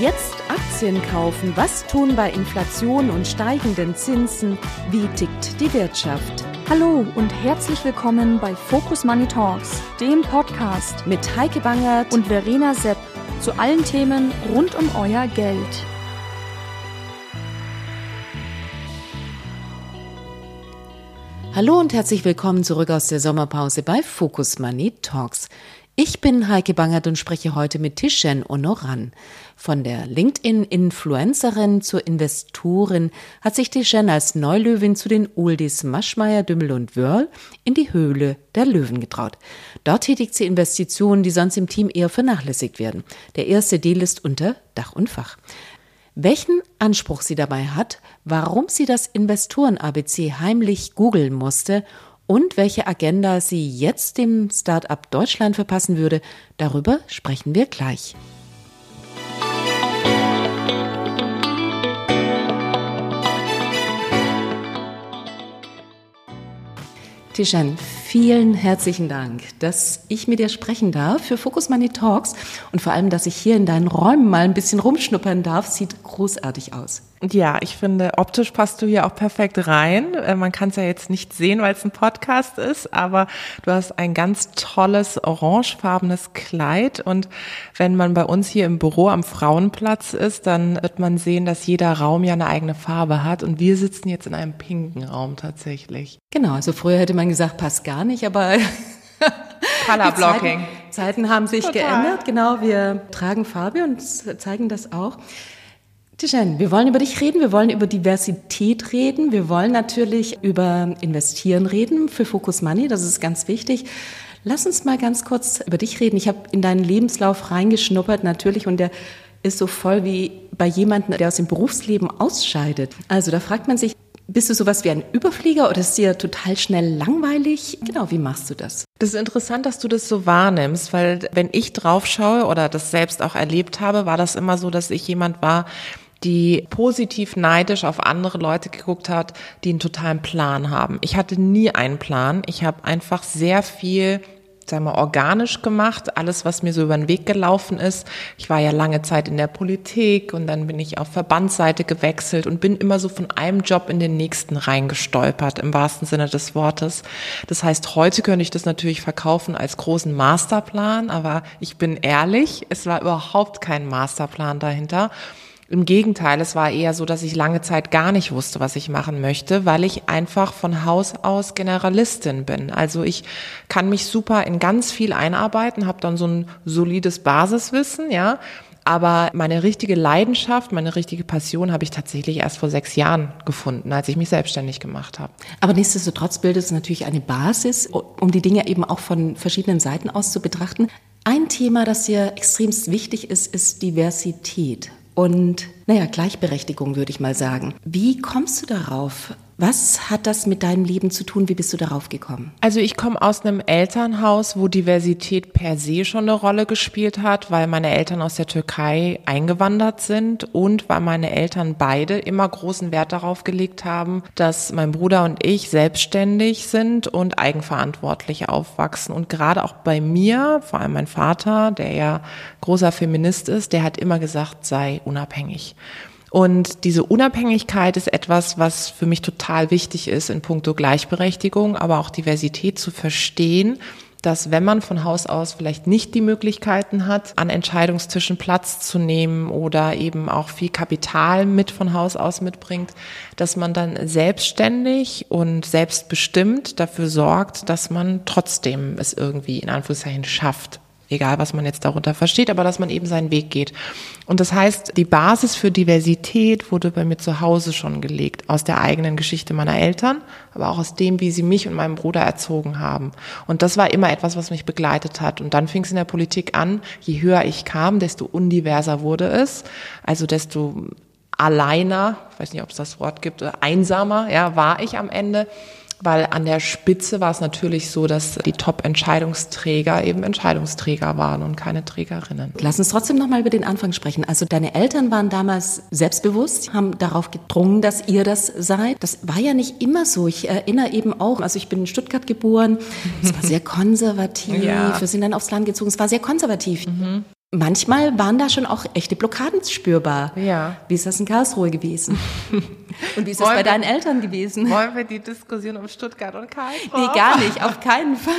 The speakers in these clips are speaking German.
Jetzt Aktien kaufen. Was tun bei Inflation und steigenden Zinsen? Wie tickt die Wirtschaft? Hallo und herzlich willkommen bei Focus Money Talks, dem Podcast mit Heike Bangert und Verena Sepp zu allen Themen rund um euer Geld. Hallo und herzlich willkommen zurück aus der Sommerpause bei Focus Money Talks. Ich bin Heike Bangert und spreche heute mit Tishen Onoran. Von der LinkedIn-Influencerin zur Investorin hat sich Tishen als Neulöwin zu den Uldis Maschmeyer, Dümmel und Wörl in die Höhle der Löwen getraut. Dort tätigt sie Investitionen, die sonst im Team eher vernachlässigt werden. Der erste Deal ist unter Dach und Fach. Welchen Anspruch sie dabei hat, warum sie das Investoren-ABC heimlich googeln musste und welche Agenda sie jetzt dem Start-up Deutschland verpassen würde, darüber sprechen wir gleich. Tishan, vielen herzlichen Dank, dass ich mit dir sprechen darf für Focus Money Talks und vor allem, dass ich hier in deinen Räumen mal ein bisschen rumschnuppern darf. Sieht großartig aus. Ja, ich finde, optisch passt du hier auch perfekt rein. Äh, man kann es ja jetzt nicht sehen, weil es ein Podcast ist, aber du hast ein ganz tolles orangefarbenes Kleid und wenn man bei uns hier im Büro am Frauenplatz ist, dann wird man sehen, dass jeder Raum ja eine eigene Farbe hat und wir sitzen jetzt in einem pinken Raum tatsächlich. Genau, also früher hätte man gesagt, passt gar nicht, aber Color Blocking. Zeiten, Zeiten, haben sich Total. geändert. Genau, wir tragen Farbe und zeigen das auch. Tischan, wir wollen über dich reden, wir wollen über Diversität reden, wir wollen natürlich über Investieren reden für Focus Money, das ist ganz wichtig. Lass uns mal ganz kurz über dich reden. Ich habe in deinen Lebenslauf reingeschnuppert natürlich und der ist so voll wie bei jemandem, der aus dem Berufsleben ausscheidet. Also da fragt man sich, bist du sowas wie ein Überflieger oder ist dir total schnell langweilig? Genau, wie machst du das? Das ist interessant, dass du das so wahrnimmst, weil wenn ich drauf schaue oder das selbst auch erlebt habe, war das immer so, dass ich jemand war, die positiv neidisch auf andere Leute geguckt hat, die einen totalen Plan haben. Ich hatte nie einen Plan. Ich habe einfach sehr viel sagen wir, organisch gemacht, alles, was mir so über den Weg gelaufen ist. Ich war ja lange Zeit in der Politik und dann bin ich auf Verbandsseite gewechselt und bin immer so von einem Job in den nächsten reingestolpert, im wahrsten Sinne des Wortes. Das heißt, heute könnte ich das natürlich verkaufen als großen Masterplan, aber ich bin ehrlich, es war überhaupt kein Masterplan dahinter. Im Gegenteil, es war eher so, dass ich lange Zeit gar nicht wusste, was ich machen möchte, weil ich einfach von Haus aus Generalistin bin. Also ich kann mich super in ganz viel einarbeiten, habe dann so ein solides Basiswissen, ja. Aber meine richtige Leidenschaft, meine richtige Passion habe ich tatsächlich erst vor sechs Jahren gefunden, als ich mich selbstständig gemacht habe. Aber nichtsdestotrotz bildet es natürlich eine Basis, um die Dinge eben auch von verschiedenen Seiten aus zu betrachten. Ein Thema, das dir extremst wichtig ist, ist Diversität und, naja, Gleichberechtigung würde ich mal sagen. Wie kommst du darauf? Was hat das mit deinem Leben zu tun? Wie bist du darauf gekommen? Also ich komme aus einem Elternhaus, wo Diversität per se schon eine Rolle gespielt hat, weil meine Eltern aus der Türkei eingewandert sind und weil meine Eltern beide immer großen Wert darauf gelegt haben, dass mein Bruder und ich selbstständig sind und eigenverantwortlich aufwachsen. Und gerade auch bei mir, vor allem mein Vater, der ja großer Feminist ist, der hat immer gesagt, sei unabhängig. Und diese Unabhängigkeit ist etwas, was für mich total wichtig ist in puncto Gleichberechtigung, aber auch Diversität zu verstehen, dass wenn man von Haus aus vielleicht nicht die Möglichkeiten hat, an Entscheidungstischen Platz zu nehmen oder eben auch viel Kapital mit von Haus aus mitbringt, dass man dann selbstständig und selbstbestimmt dafür sorgt, dass man trotzdem es irgendwie in Anführungszeichen schafft, egal was man jetzt darunter versteht, aber dass man eben seinen Weg geht. Und das heißt, die Basis für Diversität wurde bei mir zu Hause schon gelegt, aus der eigenen Geschichte meiner Eltern, aber auch aus dem, wie sie mich und meinen Bruder erzogen haben. Und das war immer etwas, was mich begleitet hat. Und dann fing es in der Politik an, je höher ich kam, desto undiverser wurde es, also desto alleiner, ich weiß nicht, ob es das Wort gibt, einsamer, ja, war ich am Ende weil an der Spitze war es natürlich so, dass die Top-Entscheidungsträger eben Entscheidungsträger waren und keine Trägerinnen. Lass uns trotzdem nochmal über den Anfang sprechen. Also deine Eltern waren damals selbstbewusst, haben darauf gedrungen, dass ihr das seid. Das war ja nicht immer so. Ich erinnere eben auch, also ich bin in Stuttgart geboren, es war sehr konservativ, ja. wir sind dann aufs Land gezogen, es war sehr konservativ. Mhm. Manchmal waren da schon auch echte Blockaden spürbar. Ja. Wie ist das in Karlsruhe gewesen? Und wie ist das Wollen bei deinen Eltern gewesen? Wollen wir die Diskussion um Stuttgart und Karlsruhe? Nee, gar nicht, auf keinen Fall.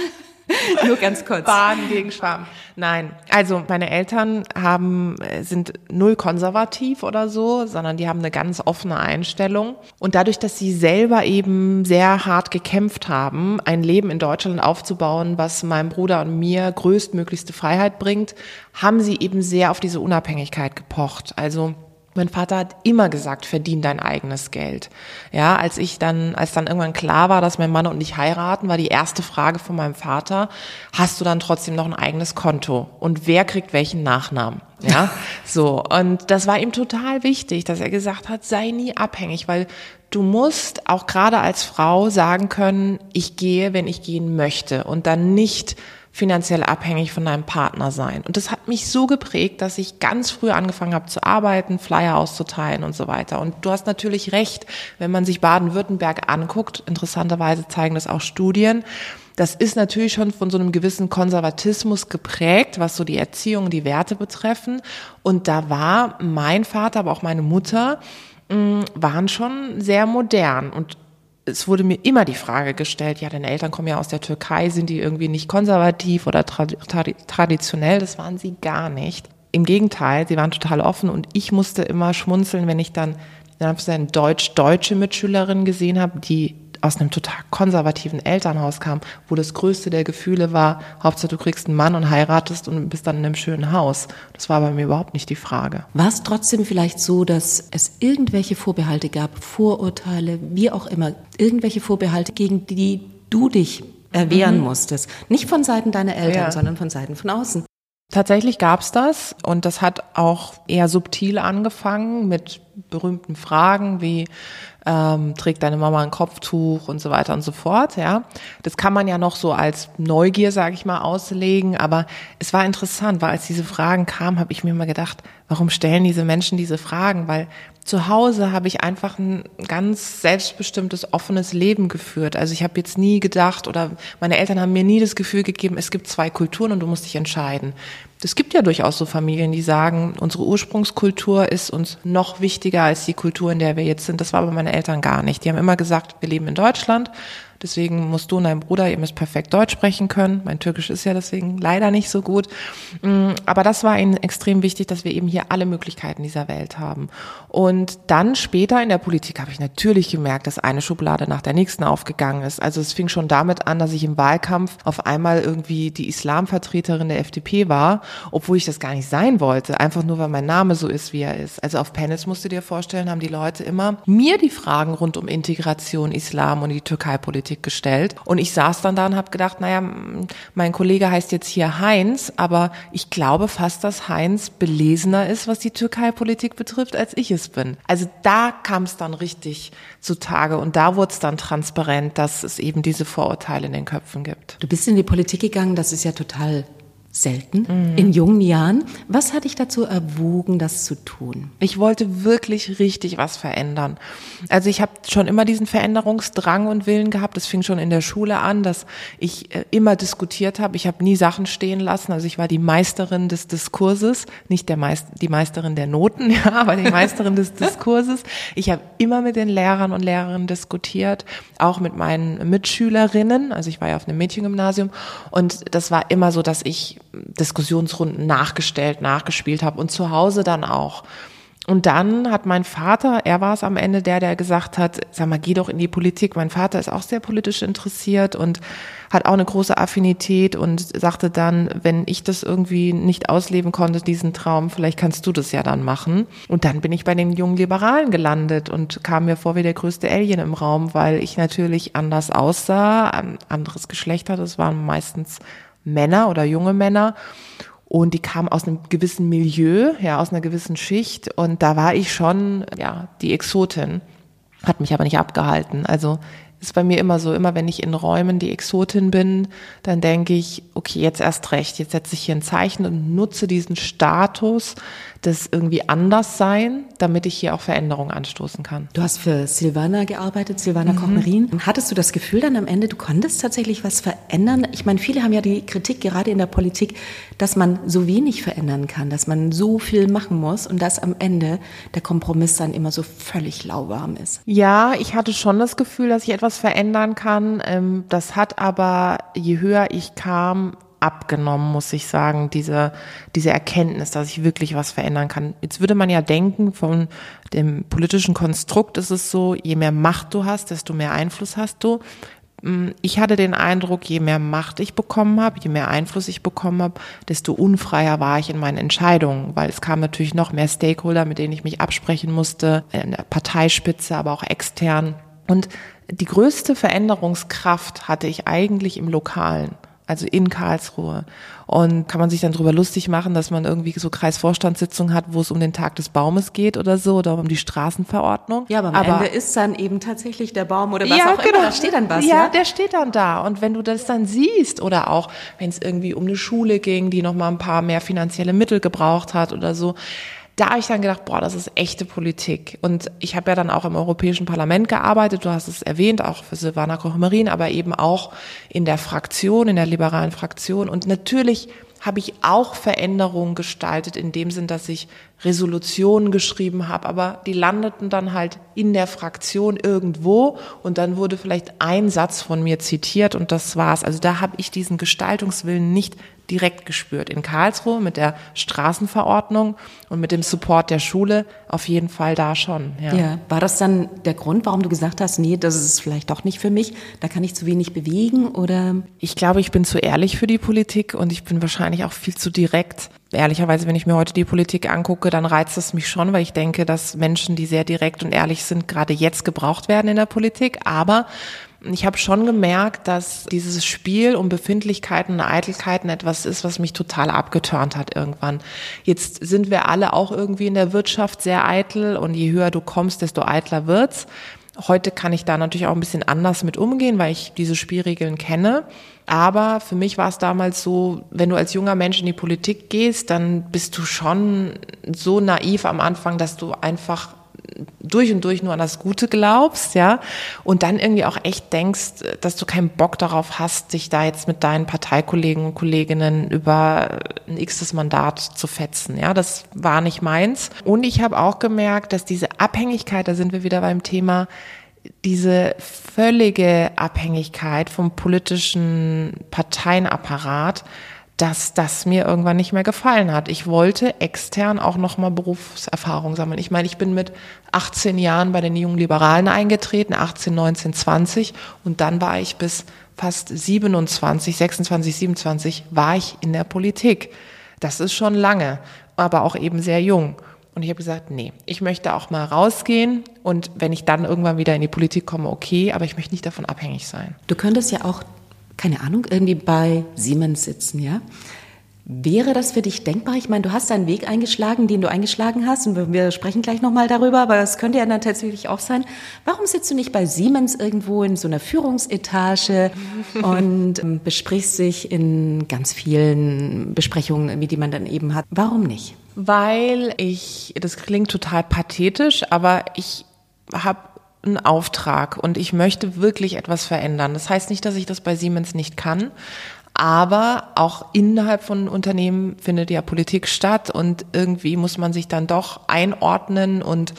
Nur ganz kurz. Baden gegen Schwaben. Nein, also meine Eltern haben, äh, sind null konservativ oder so, sondern die haben eine ganz offene Einstellung. Und dadurch, dass sie selber eben sehr hart gekämpft haben, ein Leben in Deutschland aufzubauen, was meinem Bruder und mir größtmöglichste Freiheit bringt, haben sie eben sehr auf diese Unabhängigkeit gepocht. Also mein Vater hat immer gesagt, verdien dein eigenes Geld. Ja, als ich dann, als dann irgendwann klar war, dass mein Mann und ich heiraten, war die erste Frage von meinem Vater, hast du dann trotzdem noch ein eigenes Konto? Und wer kriegt welchen Nachnamen? Ja, so. Und das war ihm total wichtig, dass er gesagt hat, sei nie abhängig, weil du musst auch gerade als Frau sagen können, ich gehe, wenn ich gehen möchte und dann nicht finanziell abhängig von deinem Partner sein. Und das hat mich so geprägt, dass ich ganz früh angefangen habe zu arbeiten, Flyer auszuteilen und so weiter. Und du hast natürlich recht, wenn man sich Baden-Württemberg anguckt, interessanterweise zeigen das auch Studien, das ist natürlich schon von so einem gewissen Konservatismus geprägt, was so die Erziehung, die Werte betreffen. Und da war mein Vater, aber auch meine Mutter, waren schon sehr modern und es wurde mir immer die Frage gestellt, ja, deine Eltern kommen ja aus der Türkei, sind die irgendwie nicht konservativ oder tra tra traditionell? Das waren sie gar nicht. Im Gegenteil, sie waren total offen und ich musste immer schmunzeln, wenn ich dann in Anführungszeichen deutsch-deutsche Mitschülerinnen gesehen habe, die aus einem total konservativen Elternhaus kamen, wo das größte der Gefühle war, Hauptsache du kriegst einen Mann und heiratest und bist dann in einem schönen Haus. Das war bei mir überhaupt nicht die Frage. War es trotzdem vielleicht so, dass es irgendwelche Vorbehalte gab, Vorurteile, wie auch immer, irgendwelche Vorbehalte, gegen die du dich erwehren musstest? Nicht von Seiten deiner Eltern, Ja. sondern von Seiten von außen. Tatsächlich gab's das und das hat auch eher subtil angefangen mit berühmten Fragen wie ähm, trägt deine Mama ein Kopftuch und so weiter und so fort. Ja, das kann man ja noch so als Neugier, sage ich mal, auslegen. Aber es war interessant, weil als diese Fragen kamen, habe ich mir immer gedacht, warum stellen diese Menschen diese Fragen? Weil zu Hause habe ich einfach ein ganz selbstbestimmtes, offenes Leben geführt. Also ich habe jetzt nie gedacht oder meine Eltern haben mir nie das Gefühl gegeben, es gibt zwei Kulturen und du musst dich entscheiden. Es gibt ja durchaus so Familien, die sagen, unsere Ursprungskultur ist uns noch wichtiger als die Kultur, in der wir jetzt sind. Das war bei meinen Eltern gar nicht. Die haben immer gesagt, wir leben in Deutschland. Deswegen musst du und dein Bruder, ihr müsst perfekt Deutsch sprechen können. Mein Türkisch ist ja deswegen leider nicht so gut. Mm, Aber das war ihnen extrem wichtig, dass wir eben hier alle Möglichkeiten dieser Welt haben. Und dann später in der Politik habe ich natürlich gemerkt, dass eine Schublade nach der nächsten aufgegangen ist. Also es fing schon damit an, dass ich im Wahlkampf auf einmal irgendwie die Islamvertreterin der FDP war, obwohl ich das gar nicht sein wollte. Einfach nur, weil mein Name so ist, wie er ist. Also auf Panels musst du dir vorstellen, haben die Leute immer mir die Fragen rund um Integration, Islam und die Türkei-Politik gestellt. Und ich saß dann da und habe gedacht, naja, mein Kollege heißt jetzt hier Heinz, aber ich glaube fast, dass Heinz belesener ist, was die Türkei-Politik betrifft, als ich es bin. Also da kam es dann richtig zutage und da wurde es dann transparent, dass es eben diese Vorurteile in den Köpfen gibt. Du bist in die Politik gegangen, das ist ja total selten in jungen Jahren. Was hat dich dazu erwogen, das zu tun? Ich wollte wirklich richtig was verändern. Also ich habe schon immer diesen Veränderungsdrang und Willen gehabt. Das fing schon in der Schule an, dass ich äh, immer diskutiert habe. Ich habe nie Sachen stehen lassen. Also ich war die Meisterin des Diskurses, nicht der Meist die Meisterin der Noten, ja, aber die Meisterin des Diskurses. Ich habe immer mit den Lehrern und Lehrerinnen diskutiert, auch mit meinen Mitschülerinnen. Also ich war ja auf einem Mädchengymnasium und das war immer so, dass ich Diskussionsrunden nachgestellt, nachgespielt habe und zu Hause dann auch. Und dann hat mein Vater, er war es am Ende der, der gesagt hat, sag mal, geh doch in die Politik. Mein Vater ist auch sehr politisch interessiert und hat auch eine große Affinität und sagte dann, wenn ich das irgendwie nicht ausleben konnte, diesen Traum, vielleicht kannst du das ja dann machen. Und dann bin ich bei den jungen Liberalen gelandet und kam mir vor wie der größte Alien im Raum, weil ich natürlich anders aussah, anderes Geschlecht hatte. Es waren meistens Männer oder junge Männer. Und die kamen aus einem gewissen Milieu, ja, aus einer gewissen Schicht. Und da war ich schon, ja, die Exotin. Hat mich aber nicht abgehalten. Also ist bei mir immer so, immer wenn ich in Räumen die Exotin bin, dann denke ich, okay, jetzt erst recht, jetzt setze ich hier ein Zeichen und nutze diesen Status des irgendwie anders sein, damit ich hier auch Veränderungen anstoßen kann. Du hast für Silvana gearbeitet, Silvana mhm. Koch-Marin. Hattest du das Gefühl dann am Ende, du konntest tatsächlich was verändern? Ich meine, viele haben ja die Kritik gerade in der Politik, dass man so wenig verändern kann, dass man so viel machen muss und dass am Ende der Kompromiss dann immer so völlig lauwarm ist. Ja, ich hatte schon das Gefühl, dass ich etwas verändern kann. Ähm, das hat aber, je höher ich kam, abgenommen, muss ich sagen, diese, diese Erkenntnis, dass ich wirklich was verändern kann. Jetzt würde man ja denken, von dem politischen Konstrukt ist es so, je mehr Macht du hast, desto mehr Einfluss hast du. Mm, ich hatte den Eindruck, je mehr Macht ich bekommen habe, je mehr Einfluss ich bekommen habe, desto unfreier war ich in meinen Entscheidungen, weil es kamen natürlich noch mehr Stakeholder, mit denen ich mich absprechen musste, in der Parteispitze, aber auch extern. Und die größte Veränderungskraft hatte ich eigentlich im Lokalen also in Karlsruhe. Und kann man sich dann drüber lustig machen, dass man irgendwie so Kreisvorstandssitzungen hat, wo es um den Tag des Baumes geht oder so oder um die Straßenverordnung. Ja, aber am aber, Ende ist dann eben tatsächlich der Baum oder was ja, auch genau. immer, da steht dann was. Ja, ja, der steht dann da. Und wenn du das dann siehst oder auch, wenn es irgendwie um eine Schule ging, die noch mal ein paar mehr finanzielle Mittel gebraucht hat oder so, da habe ich dann gedacht, boah, das ist echte Politik. Und ich habe ja dann auch im Europäischen Parlament gearbeitet, du hast es erwähnt, auch für Silvana Koch-Marin, aber eben auch in der Fraktion, in der liberalen Fraktion. Und natürlich habe ich auch Veränderungen gestaltet, in dem Sinn, dass ich Resolutionen geschrieben habe, aber die landeten dann halt in der Fraktion irgendwo und dann wurde vielleicht ein Satz von mir zitiert und das war's. Also da habe ich diesen Gestaltungswillen nicht direkt gespürt. In Karlsruhe mit der Straßenverordnung und mit dem Support der Schule auf jeden Fall da schon. Ja. ja. War das dann der Grund, warum du gesagt hast, nee, das ist vielleicht doch nicht für mich, da kann ich zu wenig bewegen oder? Ich glaube, ich bin zu ehrlich für die Politik und ich bin wahrscheinlich auch viel zu direkt ehrlicherweise, wenn ich mir heute die Politik angucke, dann reizt es mich schon, weil ich denke, dass Menschen, die sehr direkt und ehrlich sind, gerade jetzt gebraucht werden in der Politik. Aber ich habe schon gemerkt, dass dieses Spiel um Befindlichkeiten und Eitelkeiten etwas ist, was mich total abgeturnt hat irgendwann. Jetzt sind wir alle auch irgendwie in der Wirtschaft sehr eitel und je höher du kommst, desto eitler wird's. Heute kann ich da natürlich auch ein bisschen anders mit umgehen, weil ich diese Spielregeln kenne. Aber für mich war es damals so, wenn du als junger Mensch in die Politik gehst, dann bist du schon so naiv am Anfang, dass du einfach durch und durch nur an das Gute glaubst, ja, und dann irgendwie auch echt denkst, dass du keinen Bock darauf hast, dich da jetzt mit deinen Parteikollegen und Kolleginnen über ein x Mandat zu fetzen, ja, das war nicht meins. Und ich habe auch gemerkt, dass diese Abhängigkeit, da sind wir wieder beim Thema, diese völlige Abhängigkeit vom politischen Parteienapparat, dass das mir irgendwann nicht mehr gefallen hat. Ich wollte extern auch nochmal Berufserfahrung sammeln. Ich meine, ich bin mit 18 Jahren bei den jungen Liberalen eingetreten, 18, 19, 20 und dann war ich bis fast 27, 26, 27 war ich in der Politik. Das ist schon lange, aber auch eben sehr jung. Und ich habe gesagt, nee, ich möchte auch mal rausgehen und wenn ich dann irgendwann wieder in die Politik komme, okay, aber ich möchte nicht davon abhängig sein. Du könntest ja auch keine Ahnung, irgendwie bei Siemens sitzen, ja? Wäre das für dich denkbar? Ich meine, du hast einen Weg eingeschlagen, den du eingeschlagen hast, und wir sprechen gleich nochmal darüber, aber es könnte ja dann tatsächlich auch sein. Warum sitzt du nicht bei Siemens irgendwo in so einer Führungsetage und ähm, besprichst dich in ganz vielen Besprechungen, wie die man dann eben hat? Warum nicht? Weil ich, das klingt total pathetisch, aber ich habe einen Auftrag und ich möchte wirklich etwas verändern. Das heißt nicht, dass ich das bei Siemens nicht kann, aber auch innerhalb von Unternehmen findet ja Politik statt und irgendwie muss man sich dann doch einordnen und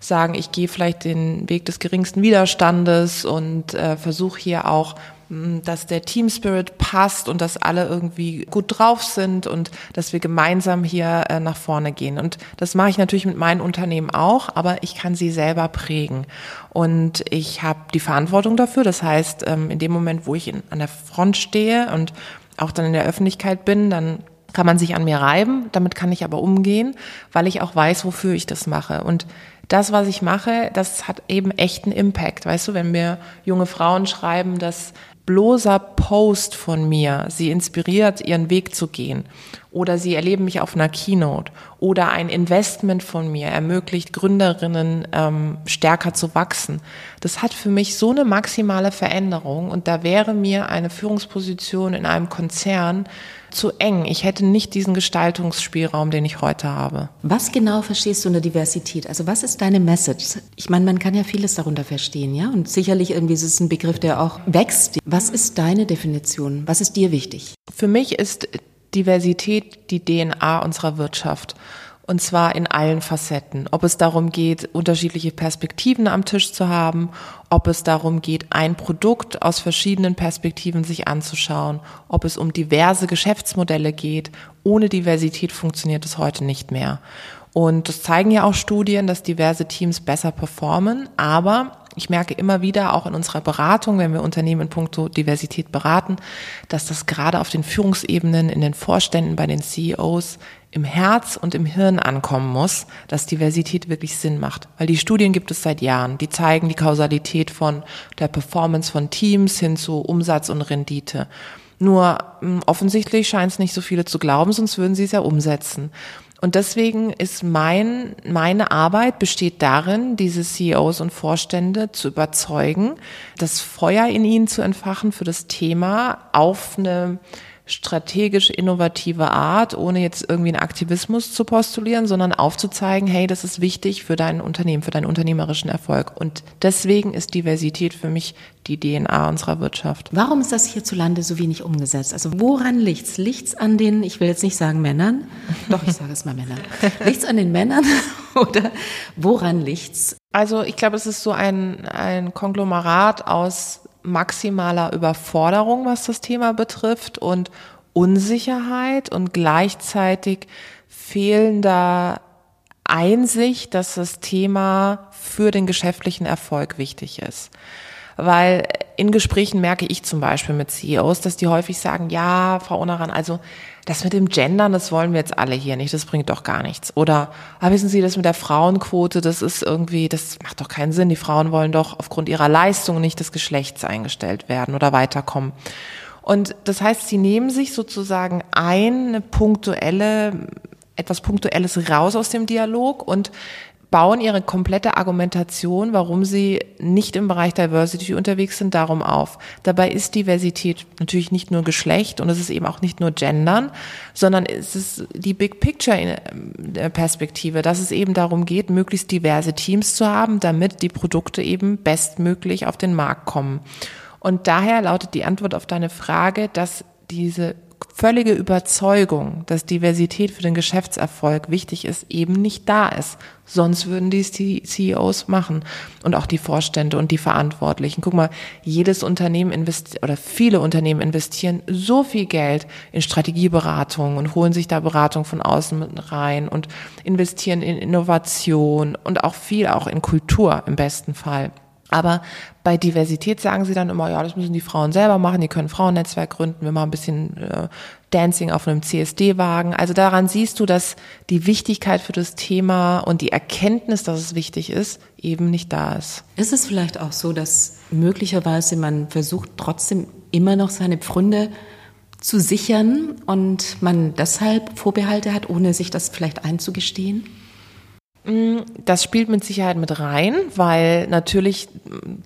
sagen, ich gehe vielleicht den Weg des geringsten Widerstandes und äh, versuche hier auch dass der Team Spirit passt und dass alle irgendwie gut drauf sind und dass wir gemeinsam hier äh, nach vorne gehen. Und das mache ich natürlich mit meinen Unternehmen auch, aber ich kann sie selber prägen. Und ich habe die Verantwortung dafür. Das heißt, ähm, in dem Moment, wo ich an der Front stehe und auch dann in der Öffentlichkeit bin, dann kann man sich an mir reiben. Damit kann ich aber umgehen, weil ich auch weiß, wofür ich das mache. Und das, was ich mache, das hat eben echten Impact. Weißt du, wenn mir junge Frauen schreiben, dass bloßer Post von mir. Sie inspiriert, ihren Weg zu gehen. Oder sie erleben mich auf einer Keynote. Oder ein Investment von mir ermöglicht Gründerinnen ähm, stärker zu wachsen. Das hat für mich so eine maximale Veränderung. Und da wäre mir eine Führungsposition in einem Konzern zu eng. Ich hätte nicht diesen Gestaltungsspielraum, den ich heute habe. Was genau verstehst du unter Diversität? Also was ist deine Message? Ich meine, man kann ja vieles darunter verstehen, ja? Und sicherlich irgendwie ist es ein Begriff, der auch wächst. Was ist deine Definition? Was ist dir wichtig? Für mich ist Diversität die DNA unserer Wirtschaft. Und zwar in allen Facetten. Ob es darum geht, unterschiedliche Perspektiven am Tisch zu haben, ob es darum geht, ein Produkt aus verschiedenen Perspektiven sich anzuschauen, ob es um diverse Geschäftsmodelle geht. Ohne Diversität funktioniert es heute nicht mehr. Und das zeigen ja auch Studien, dass diverse Teams besser performen. Aber ich merke immer wieder, auch in unserer Beratung, wenn wir Unternehmen in puncto Diversität beraten, dass das gerade auf den Führungsebenen, in den Vorständen, bei den CEOs im Herz und im Hirn ankommen muss, dass Diversität wirklich Sinn macht. Weil die Studien gibt es seit Jahren, die zeigen die Kausalität von der Performance von Teams hin zu Umsatz und Rendite. Nur hm, offensichtlich scheint es nicht so viele zu glauben, sonst würden sie es ja umsetzen. Und deswegen ist mein, meine Arbeit besteht darin, diese CEOs und Vorstände zu überzeugen, das Feuer in ihnen zu entfachen für das Thema auf eine strategisch innovative Art, ohne jetzt irgendwie einen Aktivismus zu postulieren, sondern aufzuzeigen, hey, das ist wichtig für dein Unternehmen, für deinen unternehmerischen Erfolg. Und deswegen ist Diversität für mich die DNA unserer Wirtschaft. Warum ist das hierzulande so wenig umgesetzt? Also woran liegt's? Liegt's an den, ich will jetzt nicht sagen Männern, doch, ich sage es mal Männern. Liegt's an den Männern oder woran liegt's? Also ich glaube, es ist so ein, ein Konglomerat aus maximaler Überforderung, was das Thema betrifft und Unsicherheit und gleichzeitig fehlender Einsicht, dass das Thema für den geschäftlichen Erfolg wichtig ist. Weil in Gesprächen merke ich zum Beispiel mit CEOs, dass die häufig sagen, ja, Frau Unaran, also das mit dem Gendern, das wollen wir jetzt alle hier nicht, das bringt doch gar nichts. Oder, ah, wissen Sie, das mit der Frauenquote, das ist irgendwie, das macht doch keinen Sinn. Die Frauen wollen doch aufgrund ihrer Leistung nicht des Geschlechts eingestellt werden oder weiterkommen. Und das heißt, sie nehmen sich sozusagen eine punktuelle etwas Punktuelles raus aus dem Dialog und bauen ihre komplette Argumentation, warum sie nicht im Bereich Diversity unterwegs sind, darum auf. Dabei ist Diversität natürlich nicht nur Geschlecht und es ist eben auch nicht nur Gendern, sondern es ist die Big Picture äh, Perspektive, dass es eben darum geht, möglichst diverse Teams zu haben, damit die Produkte eben bestmöglich auf den Markt kommen. Und daher lautet die Antwort auf deine Frage, dass diese völlige Überzeugung, dass Diversität für den Geschäftserfolg wichtig ist, eben nicht da ist. Sonst würden die CEOs machen und auch die Vorstände und die Verantwortlichen. Guck mal, jedes Unternehmen investiert oder viele Unternehmen investieren so viel Geld in Strategieberatung und holen sich da Beratung von außen rein und investieren in Innovation und auch viel auch in Kultur im besten Fall. Aber bei Diversität sagen sie dann immer, ja, das müssen die Frauen selber machen, die können Frauennetzwerk gründen, wir machen ein bisschen äh, Dancing auf einem CSD-Wagen. Also daran siehst du, dass die Wichtigkeit für das Thema und die Erkenntnis, dass es wichtig ist, eben nicht da ist. Ist es vielleicht auch so, dass möglicherweise man versucht, trotzdem immer noch seine Pfründe zu sichern und man deshalb Vorbehalte hat, ohne sich das vielleicht einzugestehen? Mm, das spielt mit Sicherheit mit rein, weil natürlich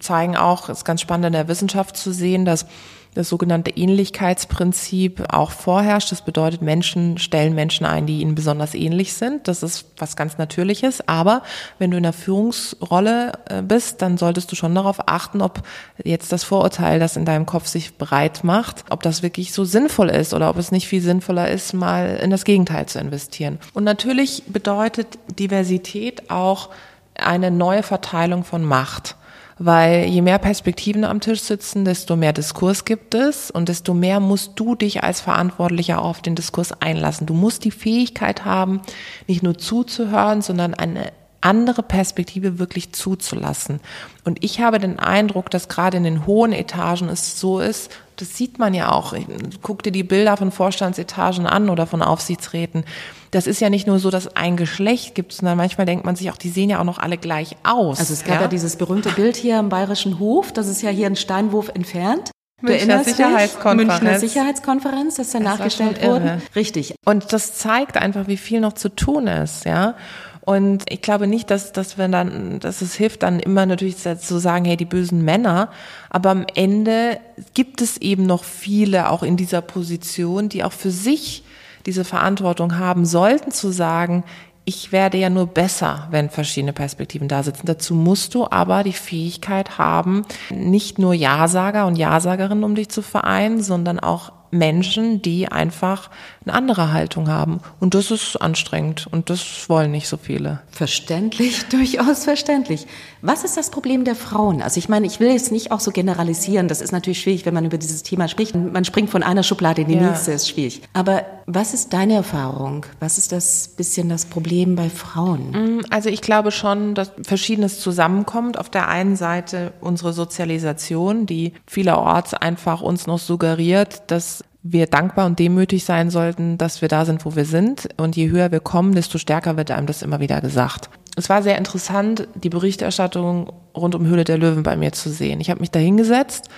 zeigen auch, es ist ganz spannend in der Wissenschaft zu sehen, dass das sogenannte Ähnlichkeitsprinzip auch vorherrscht. Das bedeutet, Menschen stellen Menschen ein, die ihnen besonders ähnlich sind. Das ist was ganz Natürliches. Aber wenn du in der Führungsrolle äh, bist, dann solltest du schon darauf achten, ob jetzt das Vorurteil, das in deinem Kopf sich breit macht, ob das wirklich so sinnvoll ist oder ob es nicht viel sinnvoller ist, mal in das Gegenteil zu investieren. Und natürlich bedeutet Diversität auch eine neue Verteilung von Macht. Weil je mehr Perspektiven am Tisch sitzen, desto mehr Diskurs gibt es und desto mehr musst du dich als Verantwortlicher auf den Diskurs einlassen. Du musst die Fähigkeit haben, nicht nur zuzuhören, sondern eine andere Perspektive wirklich zuzulassen. Und ich habe den Eindruck, dass gerade in den hohen Etagen es so ist, das sieht man ja auch. Guck dir die Bilder von Vorstandsetagen an oder von Aufsichtsräten. Das ist ja nicht nur so, dass ein Geschlecht gibt, sondern manchmal denkt man sich auch, die sehen ja auch noch alle gleich aus. Also es gab ja, ja dieses berühmte Bild hier im Bayerischen Hof, das ist ja hier ein Steinwurf entfernt. Münchner Sicherheitskonferenz. Münchner Sicherheitskonferenz, das ist ja nachgestellt wurde. Richtig. Und das zeigt einfach, wie viel noch zu tun ist, ja. Und ich glaube nicht, dass, dass wir dann, dass es hilft, dann immer natürlich zu sagen, hey, die bösen Männer. Aber am Ende gibt es eben noch viele auch in dieser Position, die auch für sich diese Verantwortung haben sollten, zu sagen, ich werde ja nur besser, wenn verschiedene Perspektiven da sitzen. Dazu musst du aber die Fähigkeit haben, nicht nur Ja-Sager und Ja-Sagerinnen um dich zu vereinen, sondern auch Menschen, die einfach eine andere Haltung haben. Und das ist anstrengend und das wollen nicht so viele. Verständlich, durchaus verständlich. Was ist das Problem der Frauen? Also ich meine, ich will jetzt nicht auch so generalisieren. Das ist natürlich schwierig, wenn man über dieses Thema spricht. Man springt von einer Schublade in die ja. nächste, ist schwierig. Aber was ist deine Erfahrung? Was ist das bisschen das Problem bei Frauen? Mm, also ich glaube schon, dass Verschiedenes zusammenkommt. Auf der einen Seite unsere Sozialisation, die vielerorts einfach uns noch suggeriert, dass wir dankbar und demütig sein sollten, dass wir da sind, wo wir sind. Und je höher wir kommen, desto stärker wird einem das immer wieder gesagt. Es war sehr interessant, die Berichterstattung rund um Höhle der Löwen bei mir zu sehen. Ich habe mich da hingesetzt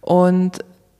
und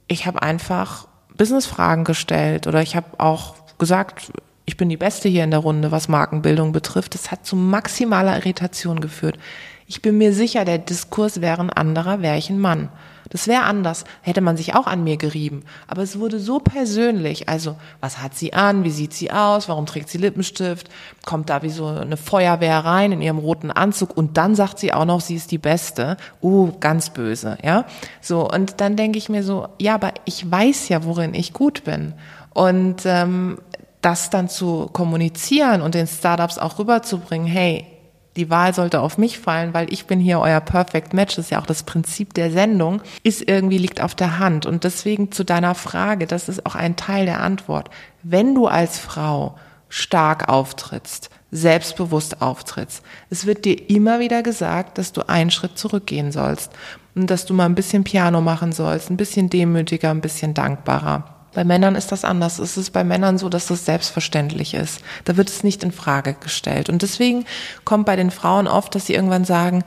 ich habe einfach Businessfragen gestellt oder ich habe auch gesagt, ich bin die Beste hier in der Runde, was Markenbildung betrifft. Das hat zu maximaler Irritation geführt. Ich bin mir sicher, der Diskurs wäre ein anderer, wäre ich ein Mann. Das wäre anders, hätte man sich auch an mir gerieben. Aber es wurde so persönlich. Also, was hat sie an? Wie sieht sie aus? Warum trägt sie Lippenstift? Kommt da wie so eine Feuerwehr rein in ihrem roten Anzug und dann sagt sie auch noch, sie ist die Beste. Uh, ganz böse, ja? So, und dann denke ich mir so, ja, aber ich weiß ja, worin ich gut bin. Und ähm, das dann zu kommunizieren und den Startups auch rüberzubringen, hey, die Wahl sollte auf mich fallen, weil ich bin hier euer Perfect Match, das ist ja auch das Prinzip der Sendung, ist irgendwie liegt auf der Hand. Und deswegen zu deiner Frage, das ist auch ein Teil der Antwort. Wenn du als Frau stark auftrittst, selbstbewusst auftrittst, es wird dir immer wieder gesagt, dass du einen Schritt zurückgehen sollst und dass du mal ein bisschen Piano machen sollst, ein bisschen demütiger, ein bisschen dankbarer. Bei Männern ist das anders. Es ist bei Männern so, dass das selbstverständlich ist. Da wird es nicht in Frage gestellt. Und deswegen kommt bei den Frauen oft, dass sie irgendwann sagen,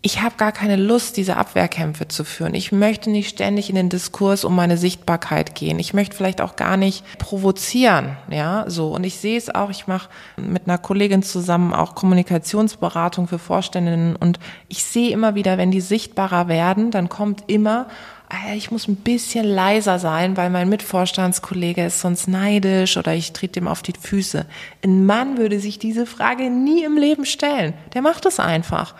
ich habe gar keine Lust, diese Abwehrkämpfe zu führen. Ich möchte nicht ständig in den Diskurs um meine Sichtbarkeit gehen. Ich möchte vielleicht auch gar nicht provozieren, ja, so. Und ich sehe es auch. Ich mache mit einer Kollegin zusammen auch Kommunikationsberatung für Vorständinnen und ich sehe immer wieder, wenn die sichtbarer werden, dann kommt immer ich muss ein bisschen leiser sein, weil mein Mitvorstandskollege ist sonst neidisch oder ich trete ihm auf die Füße. Ein Mann würde sich diese Frage nie im Leben stellen. Der macht es einfach.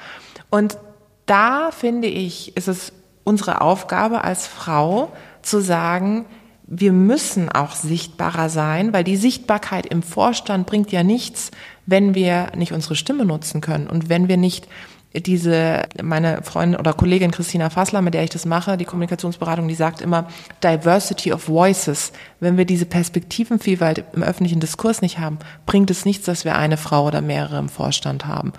Und da finde ich, ist es unsere Aufgabe als Frau zu sagen, wir müssen auch sichtbarer sein, weil die Sichtbarkeit im Vorstand bringt ja nichts, wenn wir nicht unsere Stimme nutzen können und wenn wir nicht diese, meine Freundin oder Kollegin Christina Fassler, mit der ich das mache, die Kommunikationsberatung, die sagt immer Diversity of Voices. Wenn wir diese Perspektivenvielfalt im öffentlichen Diskurs nicht haben, bringt es nichts, dass wir eine Frau oder mehrere im Vorstand haben.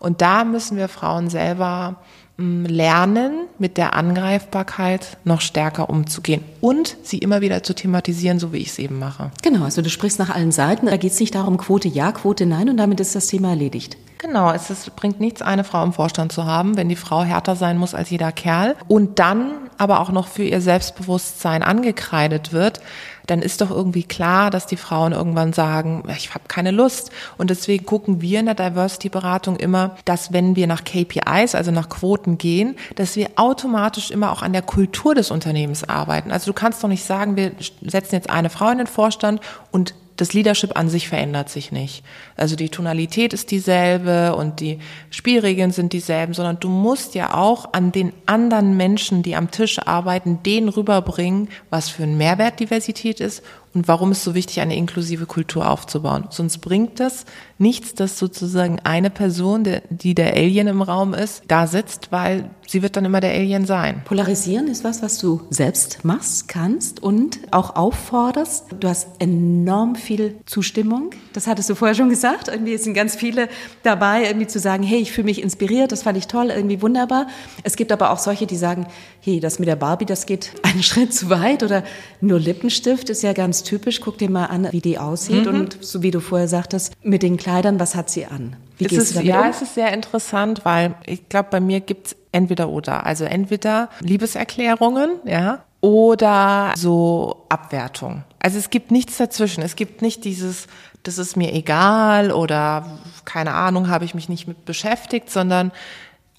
Und da müssen wir Frauen selber mm, lernen, mit der Angreifbarkeit noch stärker umzugehen und sie immer wieder zu thematisieren, so wie ich es eben mache. Genau, also du sprichst nach allen Seiten. Da geht es nicht darum, Quote ja, Quote nein und damit ist das Thema erledigt. Genau, es ist, bringt nichts, eine Frau im Vorstand zu haben, wenn die Frau härter sein muss als jeder Kerl und dann aber auch noch für ihr Selbstbewusstsein angekreidet wird, dann ist doch irgendwie klar, dass die Frauen irgendwann sagen, ich habe keine Lust. Und deswegen gucken wir in der Diversity-Beratung immer, dass wenn wir nach KPIs, also nach Quoten gehen, dass wir automatisch immer auch an der Kultur des Unternehmens arbeiten. Also du kannst doch nicht sagen, wir setzen jetzt eine Frau in den Vorstand und das Leadership an sich verändert sich nicht. Also die Tonalität ist dieselbe und die Spielregeln sind dieselben, sondern du musst ja auch an den anderen Menschen, die am Tisch arbeiten, den rüberbringen, was für ein Mehrwert Diversität ist und warum es so wichtig, eine inklusive Kultur aufzubauen. Sonst bringt das nichts, dass sozusagen eine Person, die der Alien im Raum ist, da sitzt, weil sie wird dann immer der Alien sein. Polarisieren ist was, was du selbst machst, kannst und auch aufforderst. Du hast enorm viel Zustimmung. Das hattest du vorher schon gesagt. Irgendwie sind ganz viele dabei, irgendwie zu sagen, hey, ich fühle mich inspiriert, das fand ich toll, irgendwie wunderbar. Es gibt aber auch solche, die sagen, hey, das mit der Barbie, das geht einen Schritt zu weit oder nur Lippenstift ist ja ganz typisch. Guck dir mal an, wie die aussieht mhm. und so wie du vorher sagtest, mit den Kleidern, was hat sie an? Wie ist, damit Ja, um? es ist sehr interessant, weil ich glaube, bei mir gibt's entweder oder. Also entweder Liebeserklärungen, ja, oder so Abwertung. Also es gibt nichts dazwischen. Es gibt nicht dieses, das ist mir egal oder keine Ahnung, habe ich mich nicht mit beschäftigt, sondern